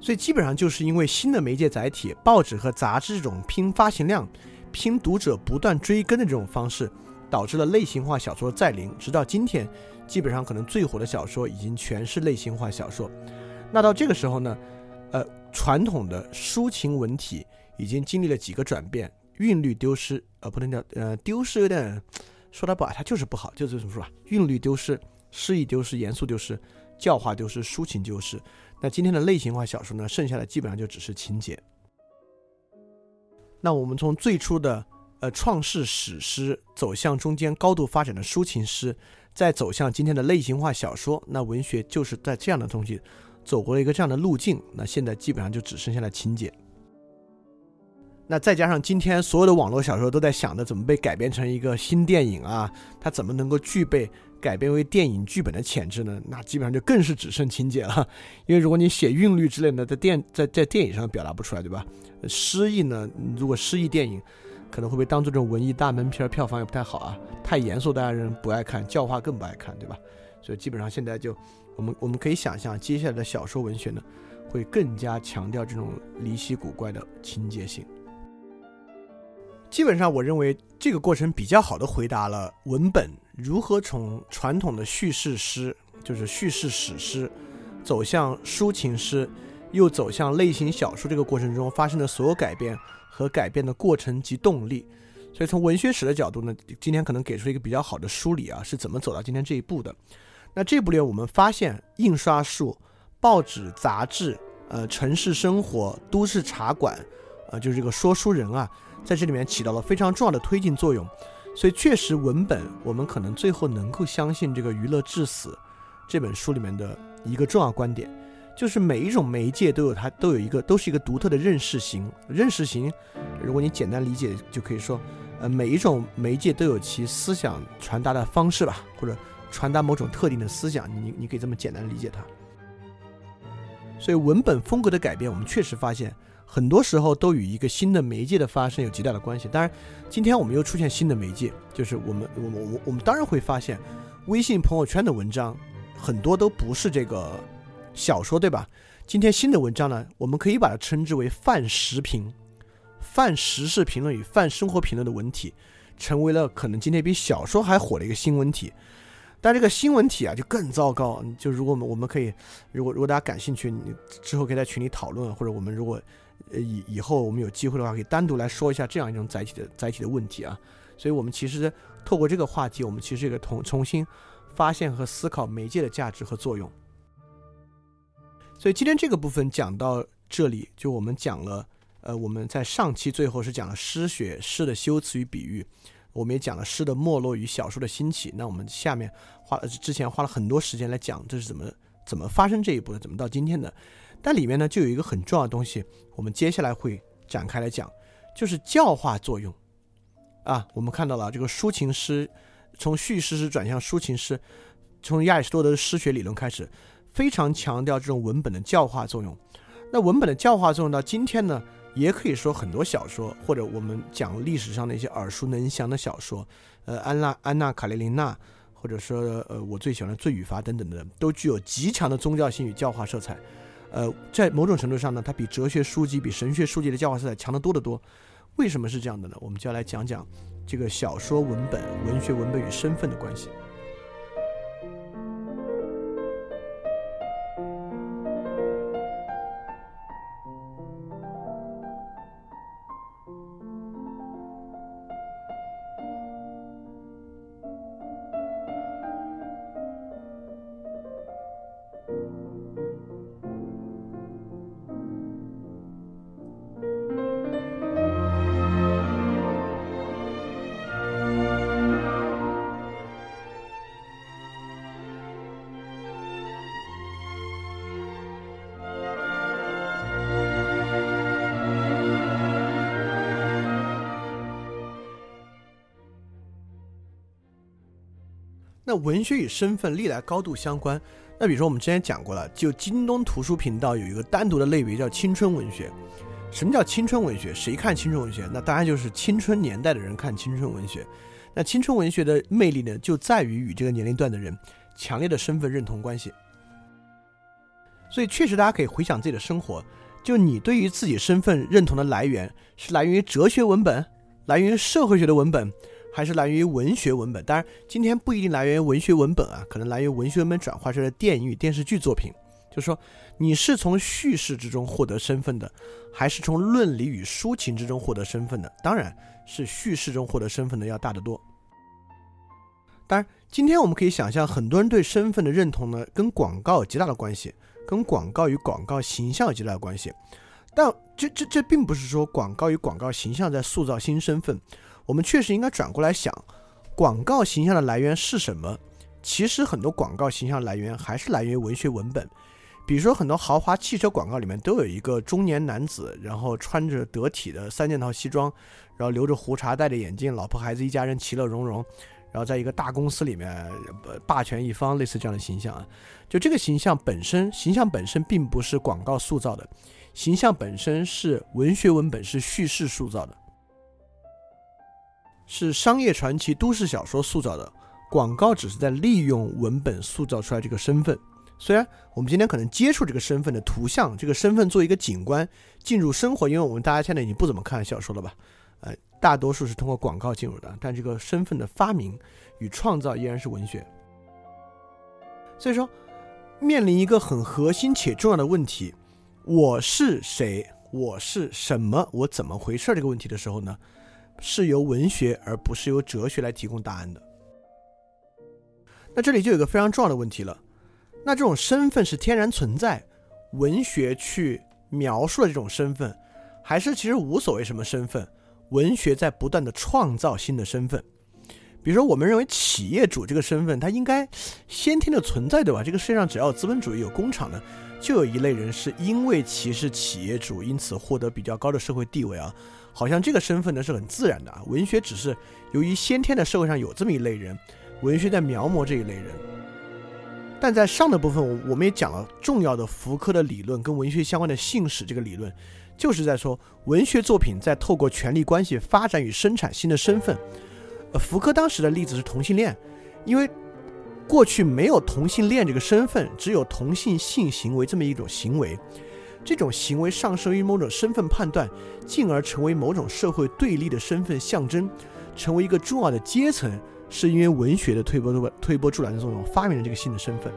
Speaker 2: 所以基本上就是因为新的媒介载体，报纸和杂志这种拼发行量、拼读者不断追更的这种方式，导致了类型化小说的再临。直到今天，基本上可能最火的小说已经全是类型化小说。那到这个时候呢，呃，传统的抒情文体已经经历了几个转变，韵律丢失，呃，不能叫呃丢失，有点说它不好，它就是不好，就是怎么说啊？韵律丢失，诗意丢失，严肃丢失，教化丢失，抒情丢失。那今天的类型化小说呢，剩下的基本上就只是情节。那我们从最初的呃创世史诗，走向中间高度发展的抒情诗，再走向今天的类型化小说，那文学就是在这样的东西走过了一个这样的路径。那现在基本上就只剩下了情节。那再加上今天所有的网络小说都在想着怎么被改编成一个新电影啊，它怎么能够具备。改编为电影剧本的潜质呢？那基本上就更是只剩情节了。因为如果你写韵律之类的，在电在在电影上表达不出来，对吧？诗意呢？如果诗意电影可能会被当做这种文艺大门片，票房也不太好啊。太严肃，大家人不爱看；教化更不爱看，对吧？所以基本上现在就我们我们可以想象，接下来的小说文学呢，会更加强调这种离奇古怪的情节性。基本上，我认为这个过程比较好的回答了文本如何从传统的叙事诗，就是叙事史诗，走向抒情诗，又走向类型小说这个过程中发生的所有改变和改变的过程及动力。所以从文学史的角度呢，今天可能给出一个比较好的梳理啊，是怎么走到今天这一步的。那这部里我们发现印刷术、报纸、杂志、呃，城市生活、都市茶馆，呃，就是这个说书人啊。在这里面起到了非常重要的推进作用，所以确实文本我们可能最后能够相信这个《娱乐至死》这本书里面的一个重要观点，就是每一种媒介都有它都有一个都是一个独特的认识型。认识型，如果你简单理解，就可以说，呃，每一种媒介都有其思想传达的方式吧，或者传达某种特定的思想，你你可以这么简单理解它。所以文本风格的改变，我们确实发现。很多时候都与一个新的媒介的发生有极大的关系。当然，今天我们又出现新的媒介，就是我们我们我我们当然会发现，微信朋友圈的文章很多都不是这个小说，对吧？今天新的文章呢，我们可以把它称之为泛时评、泛时事评论与泛生活评论的文体，成为了可能今天比小说还火的一个新闻体。但这个新闻体啊，就更糟糕。就如果我们我们可以，如果如果大家感兴趣，你之后可以在群里讨论，或者我们如果。呃，以以后我们有机会的话，可以单独来说一下这样一种载体的载体的问题啊。所以，我们其实透过这个话题，我们其实这个重重新发现和思考媒介的价值和作用。所以今天这个部分讲到这里，就我们讲了，呃，我们在上期最后是讲了诗学、诗的修辞与比喻，我们也讲了诗的没落与小说的兴起。那我们下面花了之前花了很多时间来讲这是怎么怎么发生这一步的，怎么到今天的。但里面呢，就有一个很重要的东西，我们接下来会展开来讲，就是教化作用。啊，我们看到了这个抒情诗，从叙事诗转向抒情诗，从亚里士多德的诗学理论开始，非常强调这种文本的教化作用。那文本的教化作用到今天呢，也可以说很多小说，或者我们讲历史上的一些耳熟能详的小说，呃，安娜安娜卡列琳娜，或者说呃我最喜欢的罪与罚等等的，都具有极强的宗教性与教化色彩。呃，在某种程度上呢，它比哲学书籍、比神学书籍的教化色彩强得多得多。为什么是这样的呢？我们就要来讲讲这个小说文本、文学文本与身份的关系。那文学与身份历来高度相关。那比如说我们之前讲过了，就京东图书频道有一个单独的类别叫青春文学。什么叫青春文学？谁看青春文学？那当然就是青春年代的人看青春文学。那青春文学的魅力呢，就在于与这个年龄段的人强烈的身份认同关系。所以确实，大家可以回想自己的生活，就你对于自己身份认同的来源是来源于哲学文本，来源于社会学的文本，还是来源于文学文本？当然，今天不一定来源于文学文本啊，可能来源于文学文本转化出的电影与电视剧作品。就是说，你是从叙事之中获得身份的，还是从论理与抒情之中获得身份的？当然是叙事中获得身份的要大得多。当然，今天我们可以想象，很多人对身份的认同呢，跟广告有极大的关系，跟广告与广告形象有极大的关系。但这这这并不是说广告与广告形象在塑造新身份。我们确实应该转过来想，广告形象的来源是什么？其实很多广告形象来源还是来源于文学文本。比如说，很多豪华汽车广告里面都有一个中年男子，然后穿着得体的三件套西装，然后留着胡茬，戴着眼镜，老婆孩子一家人其乐融融，然后在一个大公司里面霸权一方，类似这样的形象啊。就这个形象本身，形象本身并不是广告塑造的，形象本身是文学文本是叙事塑造的，是商业传奇、都市小说塑造的。广告只是在利用文本塑造出来这个身份。虽然我们今天可能接触这个身份的图像，这个身份做一个景观进入生活，因为我们大家现在已经不怎么看小说了吧？呃，大多数是通过广告进入的，但这个身份的发明与创造依然是文学。所以说，面临一个很核心且重要的问题：我是谁？我是什么？我怎么回事？这个问题的时候呢，是由文学而不是由哲学来提供答案的。那这里就有个非常重要的问题了。那这种身份是天然存在，文学去描述了这种身份，还是其实无所谓什么身份，文学在不断的创造新的身份。比如说，我们认为企业主这个身份，它应该先天的存在，对吧？这个世界上只要有资本主义有工厂的，就有一类人是因为其是企业主，因此获得比较高的社会地位啊，好像这个身份呢是很自然的啊。文学只是由于先天的社会上有这么一类人，文学在描摹这一类人。但在上的部分，我我们也讲了重要的福柯的理论跟文学相关的信史这个理论，就是在说文学作品在透过权力关系发展与生产新的身份。呃，福柯当时的例子是同性恋，因为过去没有同性恋这个身份，只有同性性行为这么一种行为，这种行为上升于某种身份判断，进而成为某种社会对立的身份象征，成为一个重要的阶层。是因为文学的推波助推波助澜的作用，发明了这个新的身份。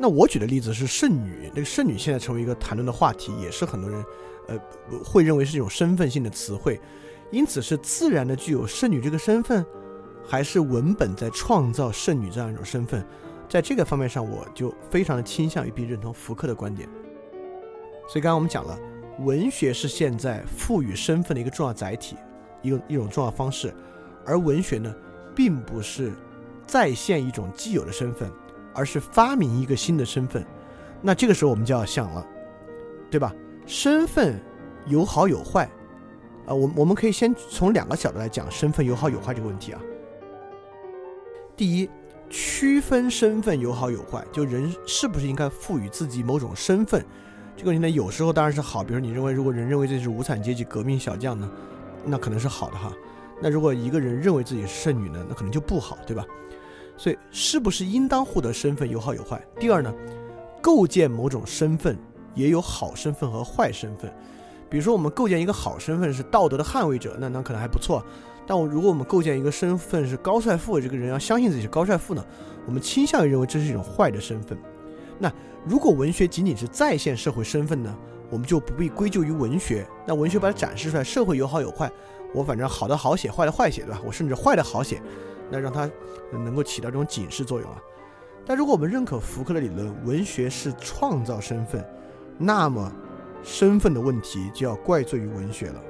Speaker 2: 那我举的例子是剩女，那个剩女现在成为一个谈论的话题，也是很多人，呃，会认为是一种身份性的词汇。因此，是自然的具有剩女这个身份，还是文本在创造剩女这样一种身份？在这个方面上，我就非常的倾向于并认同福克的观点。所以，刚刚我们讲了，文学是现在赋予身份的一个重要载体，一个一种重要方式。而文学呢，并不是再现一种既有的身份，而是发明一个新的身份。那这个时候我们就要想了，对吧？身份有好有坏，啊，我我们可以先从两个角度来讲身份有好有坏这个问题啊。第一，区分身份有好有坏，就人是不是应该赋予自己某种身份？这个问题呢，有时候当然是好，比如你认为如果人认为这是无产阶级革命小将呢，那可能是好的哈。那如果一个人认为自己是剩女呢，那可能就不好，对吧？所以是不是应当获得身份有好有坏？第二呢，构建某种身份也有好身份和坏身份。比如说我们构建一个好身份是道德的捍卫者，那那可能还不错。但我如果我们构建一个身份是高帅富，这个人要相信自己是高帅富呢，我们倾向于认为这是一种坏的身份。那如果文学仅仅是再现社会身份呢，我们就不必归咎于文学。那文学把它展示出来，社会有好有坏。我反正好的好写，坏的坏写，对吧？我甚至坏的好写，那让它能够起到这种警示作用啊。但如果我们认可福柯的理论，文学是创造身份，那么身份的问题就要怪罪于文学了，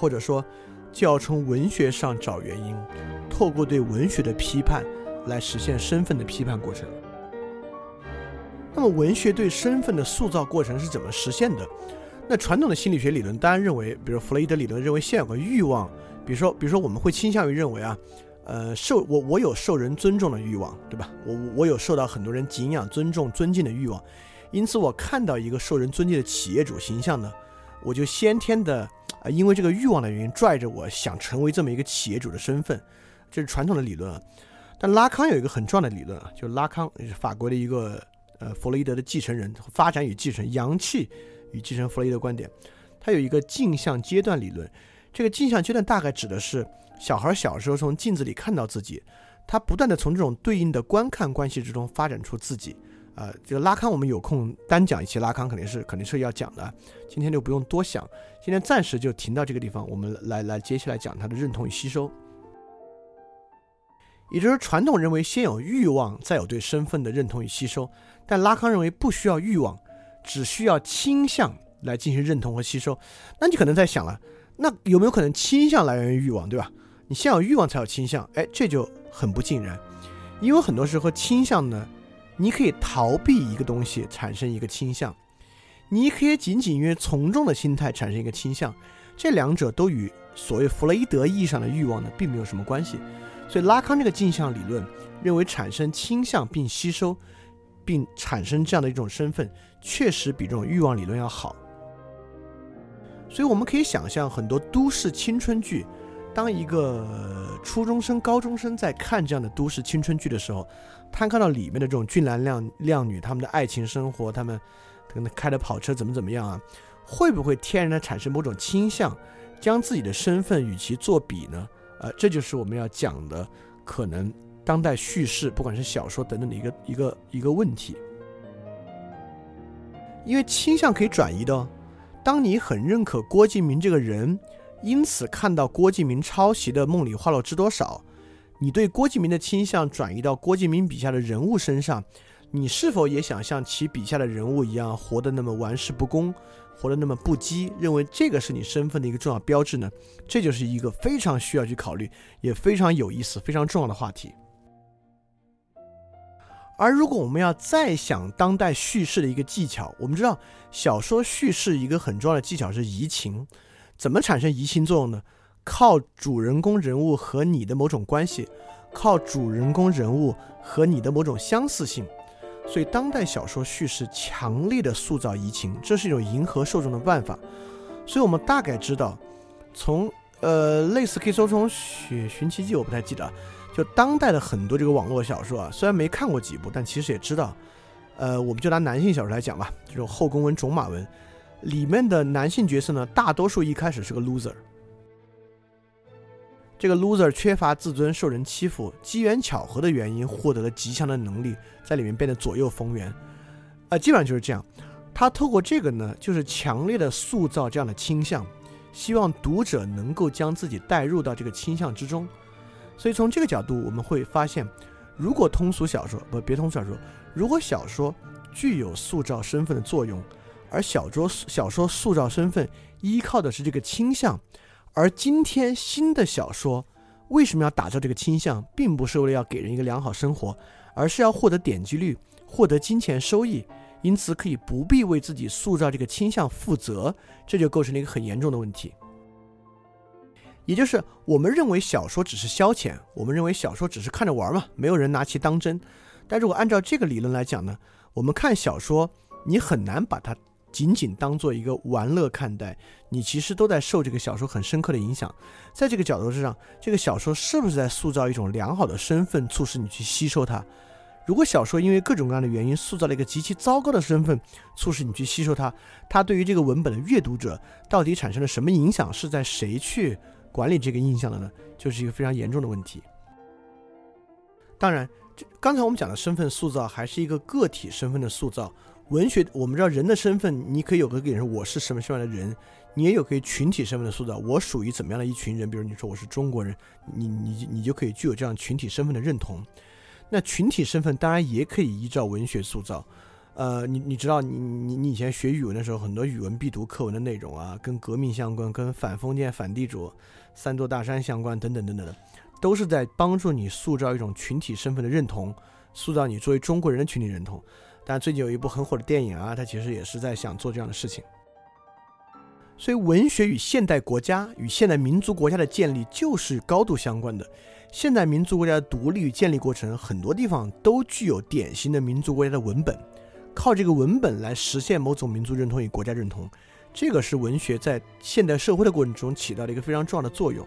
Speaker 2: 或者说就要从文学上找原因，透过对文学的批判来实现身份的批判过程。那么文学对身份的塑造过程是怎么实现的？那传统的心理学理论当然认为，比如弗洛伊德理论认为，先有个欲望，比如说，比如说我们会倾向于认为啊，呃，受我我有受人尊重的欲望，对吧？我我有受到很多人敬仰、尊重、尊敬的欲望，因此我看到一个受人尊敬的企业主形象呢，我就先天的啊，因为这个欲望的原因，拽着我想成为这么一个企业主的身份，这是传统的理论啊。但拉康有一个很重要的理论啊，就拉康是法国的一个呃弗洛伊德的继承人，发展与继承、阳气与继承弗洛伊德观点，他有一个镜像阶段理论。这个镜像阶段大概指的是小孩小时候从镜子里看到自己，他不断的从这种对应的观看关系之中发展出自己。啊，这个拉康我们有空单讲一期拉康肯定是肯定是要讲的，今天就不用多想，今天暂时就停到这个地方，我们来来接下来讲他的认同与吸收。也就是传统认为先有欲望，再有对身份的认同与吸收，但拉康认为不需要欲望，只需要倾向来进行认同和吸收。那你可能在想了，那有没有可能倾向来源于欲望，对吧？你先有欲望才有倾向，哎，这就很不尽然，因为很多时候倾向呢，你可以逃避一个东西产生一个倾向，你可以仅仅因为从众的心态产生一个倾向，这两者都与所谓弗洛伊德意义上的欲望呢，并没有什么关系。所以拉康这个镜像理论认为，产生倾向并吸收，并产生这样的一种身份，确实比这种欲望理论要好。所以我们可以想象，很多都市青春剧，当一个初中生、高中生在看这样的都市青春剧的时候，他看到里面的这种俊男靓靓女，他们的爱情生活，他们可能开的跑车怎么怎么样啊，会不会天然的产生某种倾向，将自己的身份与其作比呢？呃，这就是我们要讲的可能当代叙事，不管是小说等等的一个一个一个问题。因为倾向可以转移的，哦。当你很认可郭敬明这个人，因此看到郭敬明抄袭的《梦里花落知多少》，你对郭敬明的倾向转移到郭敬明笔下的人物身上，你是否也想像其笔下的人物一样活得那么玩世不恭？活得那么不羁，认为这个是你身份的一个重要标志呢？这就是一个非常需要去考虑，也非常有意思、非常重要的话题。而如果我们要再想当代叙事的一个技巧，我们知道小说叙事一个很重要的技巧是移情，怎么产生移情作用呢？靠主人公人物和你的某种关系，靠主人公人物和你的某种相似性。所以，当代小说叙事强烈的塑造移情，这是一种迎合受众的办法。所以我们大概知道，从呃类似可以说从《寻寻奇记》，我不太记得，就当代的很多这个网络小说啊，虽然没看过几部，但其实也知道。呃，我们就拿男性小说来讲吧，这种后宫文、种马文里面的男性角色呢，大多数一开始是个 loser。这个 loser 缺乏自尊，受人欺负，机缘巧合的原因获得了极强的能力，在里面变得左右逢源，啊，基本上就是这样。他透过这个呢，就是强烈的塑造这样的倾向，希望读者能够将自己带入到这个倾向之中。所以从这个角度，我们会发现，如果通俗小说不别通俗小说，如果小说具有塑造身份的作用，而小说小说塑造身份依靠的是这个倾向。而今天新的小说为什么要打造这个倾向，并不是为了要给人一个良好生活，而是要获得点击率、获得金钱收益，因此可以不必为自己塑造这个倾向负责，这就构成了一个很严重的问题。也就是我们认为小说只是消遣，我们认为小说只是看着玩嘛，没有人拿其当真。但如果按照这个理论来讲呢，我们看小说，你很难把它。仅仅当做一个玩乐看待，你其实都在受这个小说很深刻的影响。在这个角度之上，这个小说是不是在塑造一种良好的身份，促使你去吸收它？如果小说因为各种各样的原因塑造了一个极其糟糕的身份，促使你去吸收它，它对于这个文本的阅读者到底产生了什么影响？是在谁去管理这个印象的呢？就是一个非常严重的问题。当然，这刚才我们讲的身份塑造还是一个个体身份的塑造。文学，我们知道人的身份，你可以有个给人我是什么什么样的人，你也有可以群体身份的塑造。我属于怎么样的一群人？比如你说我是中国人，你你你就可以具有这样群体身份的认同。那群体身份当然也可以依照文学塑造。呃，你你知道，你你你以前学语文的时候，很多语文必读课文的内容啊，跟革命相关，跟反封建、反地主、三座大山相关，等等等等的，都是在帮助你塑造一种群体身份的认同，塑造你作为中国人的群体认同。但最近有一部很火的电影啊，它其实也是在想做这样的事情。所以文学与现代国家与现代民族国家的建立就是高度相关的。现代民族国家的独立与建立过程，很多地方都具有典型的民族国家的文本，靠这个文本来实现某种民族认同与国家认同，这个是文学在现代社会的过程中起到了一个非常重要的作用。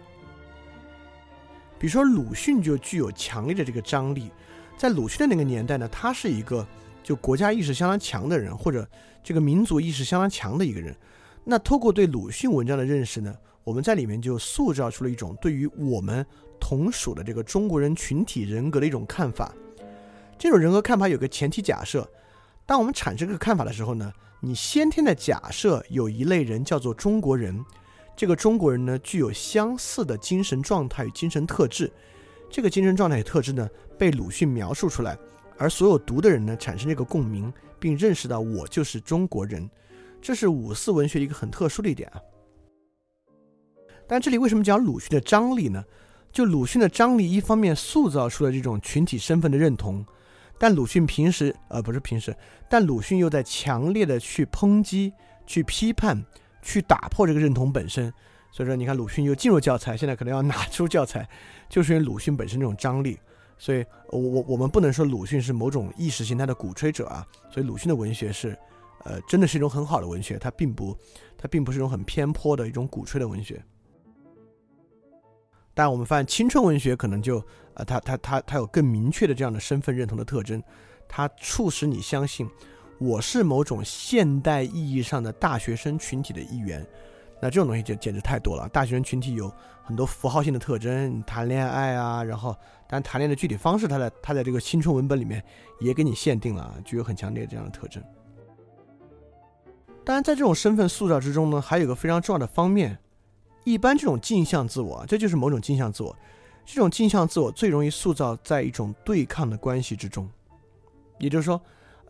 Speaker 2: 比如说鲁迅就具有强烈的这个张力，在鲁迅的那个年代呢，他是一个就国家意识相当强的人，或者这个民族意识相当强的一个人。那透过对鲁迅文章的认识呢，我们在里面就塑造出了一种对于我们同属的这个中国人群体人格的一种看法。这种人格看法有个前提假设，当我们产生这个看法的时候呢，你先天的假设有一类人叫做中国人，这个中国人呢具有相似的精神状态与精神特质，这个精神状态与特质呢被鲁迅描述出来，而所有读的人呢产生这个共鸣，并认识到我就是中国人。这是五四文学一个很特殊的一点啊，但这里为什么讲鲁迅的张力呢？就鲁迅的张力，一方面塑造出了这种群体身份的认同，但鲁迅平时呃不是平时，但鲁迅又在强烈的去抨击、去批判、去打破这个认同本身。所以说，你看鲁迅又进入教材，现在可能要拿出教材，就是因为鲁迅本身这种张力。所以，我我我们不能说鲁迅是某种意识形态的鼓吹者啊。所以，鲁迅的文学是。呃，真的是一种很好的文学，它并不，它并不是一种很偏颇的一种鼓吹的文学。但我们发现青春文学可能就，呃，它它它它有更明确的这样的身份认同的特征，它促使你相信我是某种现代意义上的大学生群体的一员。那这种东西就简直太多了。大学生群体有很多符号性的特征，谈恋爱啊，然后，但谈恋爱的具体方式，它在它在这个青春文本里面也给你限定了，具有很强烈的这样的特征。当然，在这种身份塑造之中呢，还有个非常重要的方面。一般这种镜像自我，这就是某种镜像自我。这种镜像自我最容易塑造在一种对抗的关系之中。也就是说，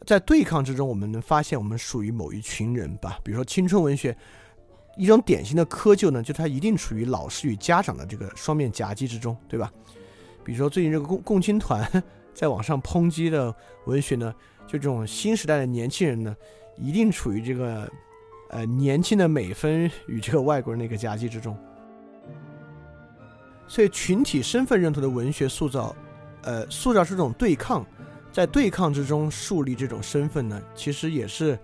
Speaker 2: 在对抗之中，我们能发现我们属于某一群人吧。比如说青春文学，一种典型的窠臼呢，就它一定处于老师与家长的这个双面夹击之中，对吧？比如说最近这个共共青团在网上抨击的文学呢，就这种新时代的年轻人呢。一定处于这个，呃，年轻的美分与这个外国人的一个夹击之中，所以群体身份认同的文学塑造，呃，塑造出这种对抗，在对抗之中树立这种身份呢，其实也是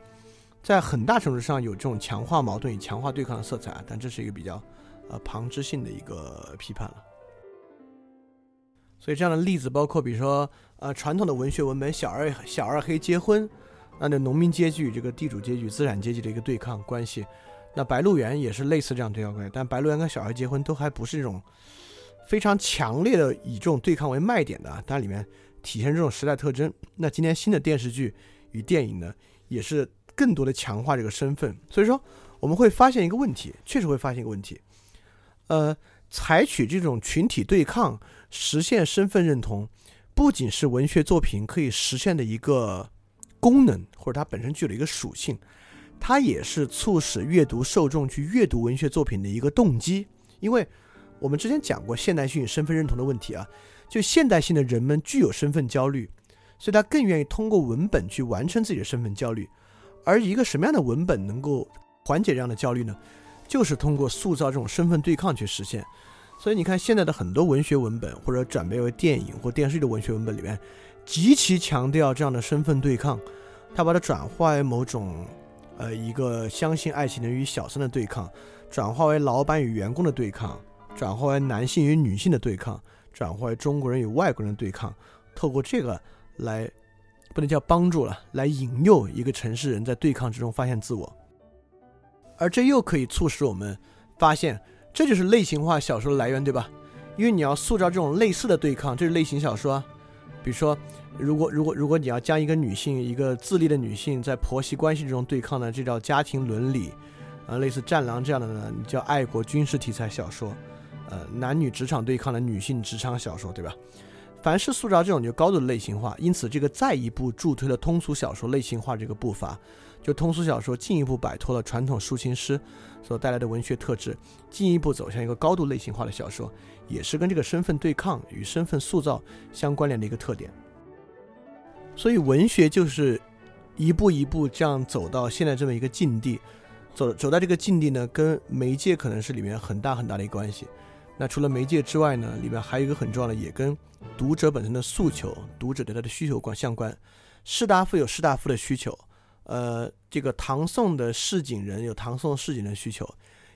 Speaker 2: 在很大程度上有这种强化矛盾与强化对抗的色彩啊，但这是一个比较，呃，旁支性的一个批判了。所以这样的例子包括，比如说，呃，传统的文学文本《小二小二黑结婚》。那那农民阶级与这个地主阶级、资产阶级的一个对抗关系，那《白鹿原》也是类似这样对抗关系，但《白鹿原》跟小孩结婚都还不是这种非常强烈的以这种对抗为卖点的，但里面体现这种时代特征。那今天新的电视剧与电影呢，也是更多的强化这个身份。所以说，我们会发现一个问题，确实会发现一个问题，呃，采取这种群体对抗实现身份认同，不仅是文学作品可以实现的一个。功能或者它本身具有的一个属性，它也是促使阅读受众去阅读文学作品的一个动机。因为我们之前讲过现代性与身份认同的问题啊，就现代性的人们具有身份焦虑，所以他更愿意通过文本去完成自己的身份焦虑。而一个什么样的文本能够缓解这样的焦虑呢？就是通过塑造这种身份对抗去实现。所以你看现在的很多文学文本或者转变为电影或电视剧的文学文本里面。极其强调这样的身份对抗，他把它转化为某种，呃，一个相信爱情的与小三的对抗，转化为老板与员工的对抗，转化为男性与女性的对抗，转化为中国人与外国人的对抗。透过这个来，不能叫帮助了，来引诱一个城市人在对抗之中发现自我，而这又可以促使我们发现，这就是类型化小说的来源，对吧？因为你要塑造这种类似的对抗，这是类型小说啊。比如说，如果如果如果你要将一个女性，一个自立的女性在婆媳关系之中对抗呢，这叫家庭伦理，呃，类似《战狼》这样的呢，叫爱国军事题材小说，呃，男女职场对抗的女性职场小说，对吧？凡是塑造这种就高度的类型化，因此这个再一步助推了通俗小说类型化这个步伐，就通俗小说进一步摆脱了传统抒情诗所带来的文学特质，进一步走向一个高度类型化的小说。也是跟这个身份对抗与身份塑造相关联的一个特点，所以文学就是一步一步这样走到现在这么一个境地。走走到这个境地呢，跟媒介可能是里面很大很大的一个关系。那除了媒介之外呢，里面还有一个很重要的，也跟读者本身的诉求、读者对他的需求关相关。士大夫有士大夫的需求，呃，这个唐宋的市井人有唐宋市井的需求，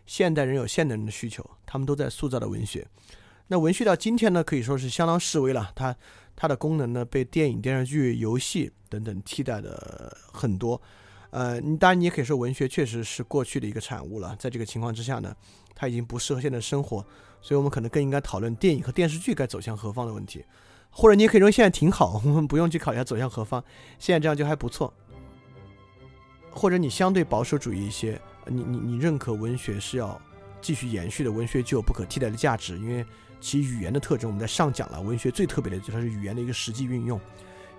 Speaker 2: 现代人有现代人的需求，他们都在塑造的文学。那文学到今天呢，可以说是相当式微了。它它的功能呢，被电影、电视剧、游戏等等替代的很多。呃，当然你也可以说，文学确实是过去的一个产物了。在这个情况之下呢，它已经不适合现在生活，所以我们可能更应该讨论电影和电视剧该走向何方的问题。或者你也可以认为现在挺好，我们不用去考虑它走向何方，现在这样就还不错。或者你相对保守主义一些，你你你认可文学是要继续延续的，文学具有不可替代的价值，因为。其语言的特征，我们在上讲了。文学最特别的就是它是语言的一个实际运用，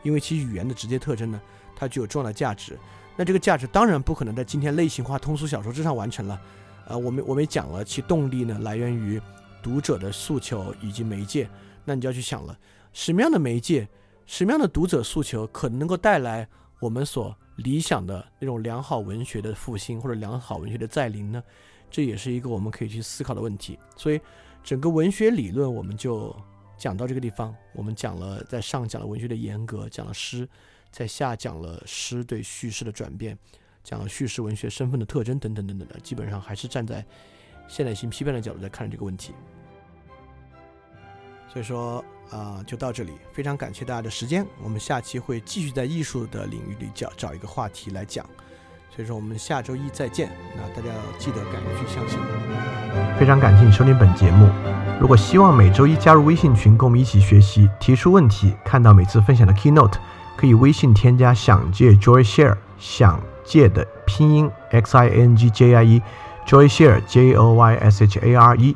Speaker 2: 因为其语言的直接特征呢，它具有重要的价值。那这个价值当然不可能在今天类型化通俗小说之上完成了。呃，我们我们也讲了，其动力呢来源于读者的诉求以及媒介。那你就要去想了，什么样的媒介，什么样的读者诉求，可能能够带来我们所理想的那种良好文学的复兴或者良好文学的再临呢？这也是一个我们可以去思考的问题。所以。整个文学理论我们就讲到这个地方，我们讲了在上讲了文学的严格，讲了诗，在下讲了诗对叙事的转变，讲了叙事文学身份的特征等等等等的，基本上还是站在现代性批判的角度在看这个问题。所以说啊，就到这里，非常感谢大家的时间，我们下期会继续在艺术的领域里找找一个话题来讲。所以说我们下周一再见。那大家要记得敢于去相信。
Speaker 3: 非常感谢你收听本节目。如果希望每周一加入微信群，跟我们一起学习，提出问题，看到每次分享的 keynote，可以微信添加“想借 Joy Share”，想借的拼音 x i n g j i e，Joy Share j o y s h a r e，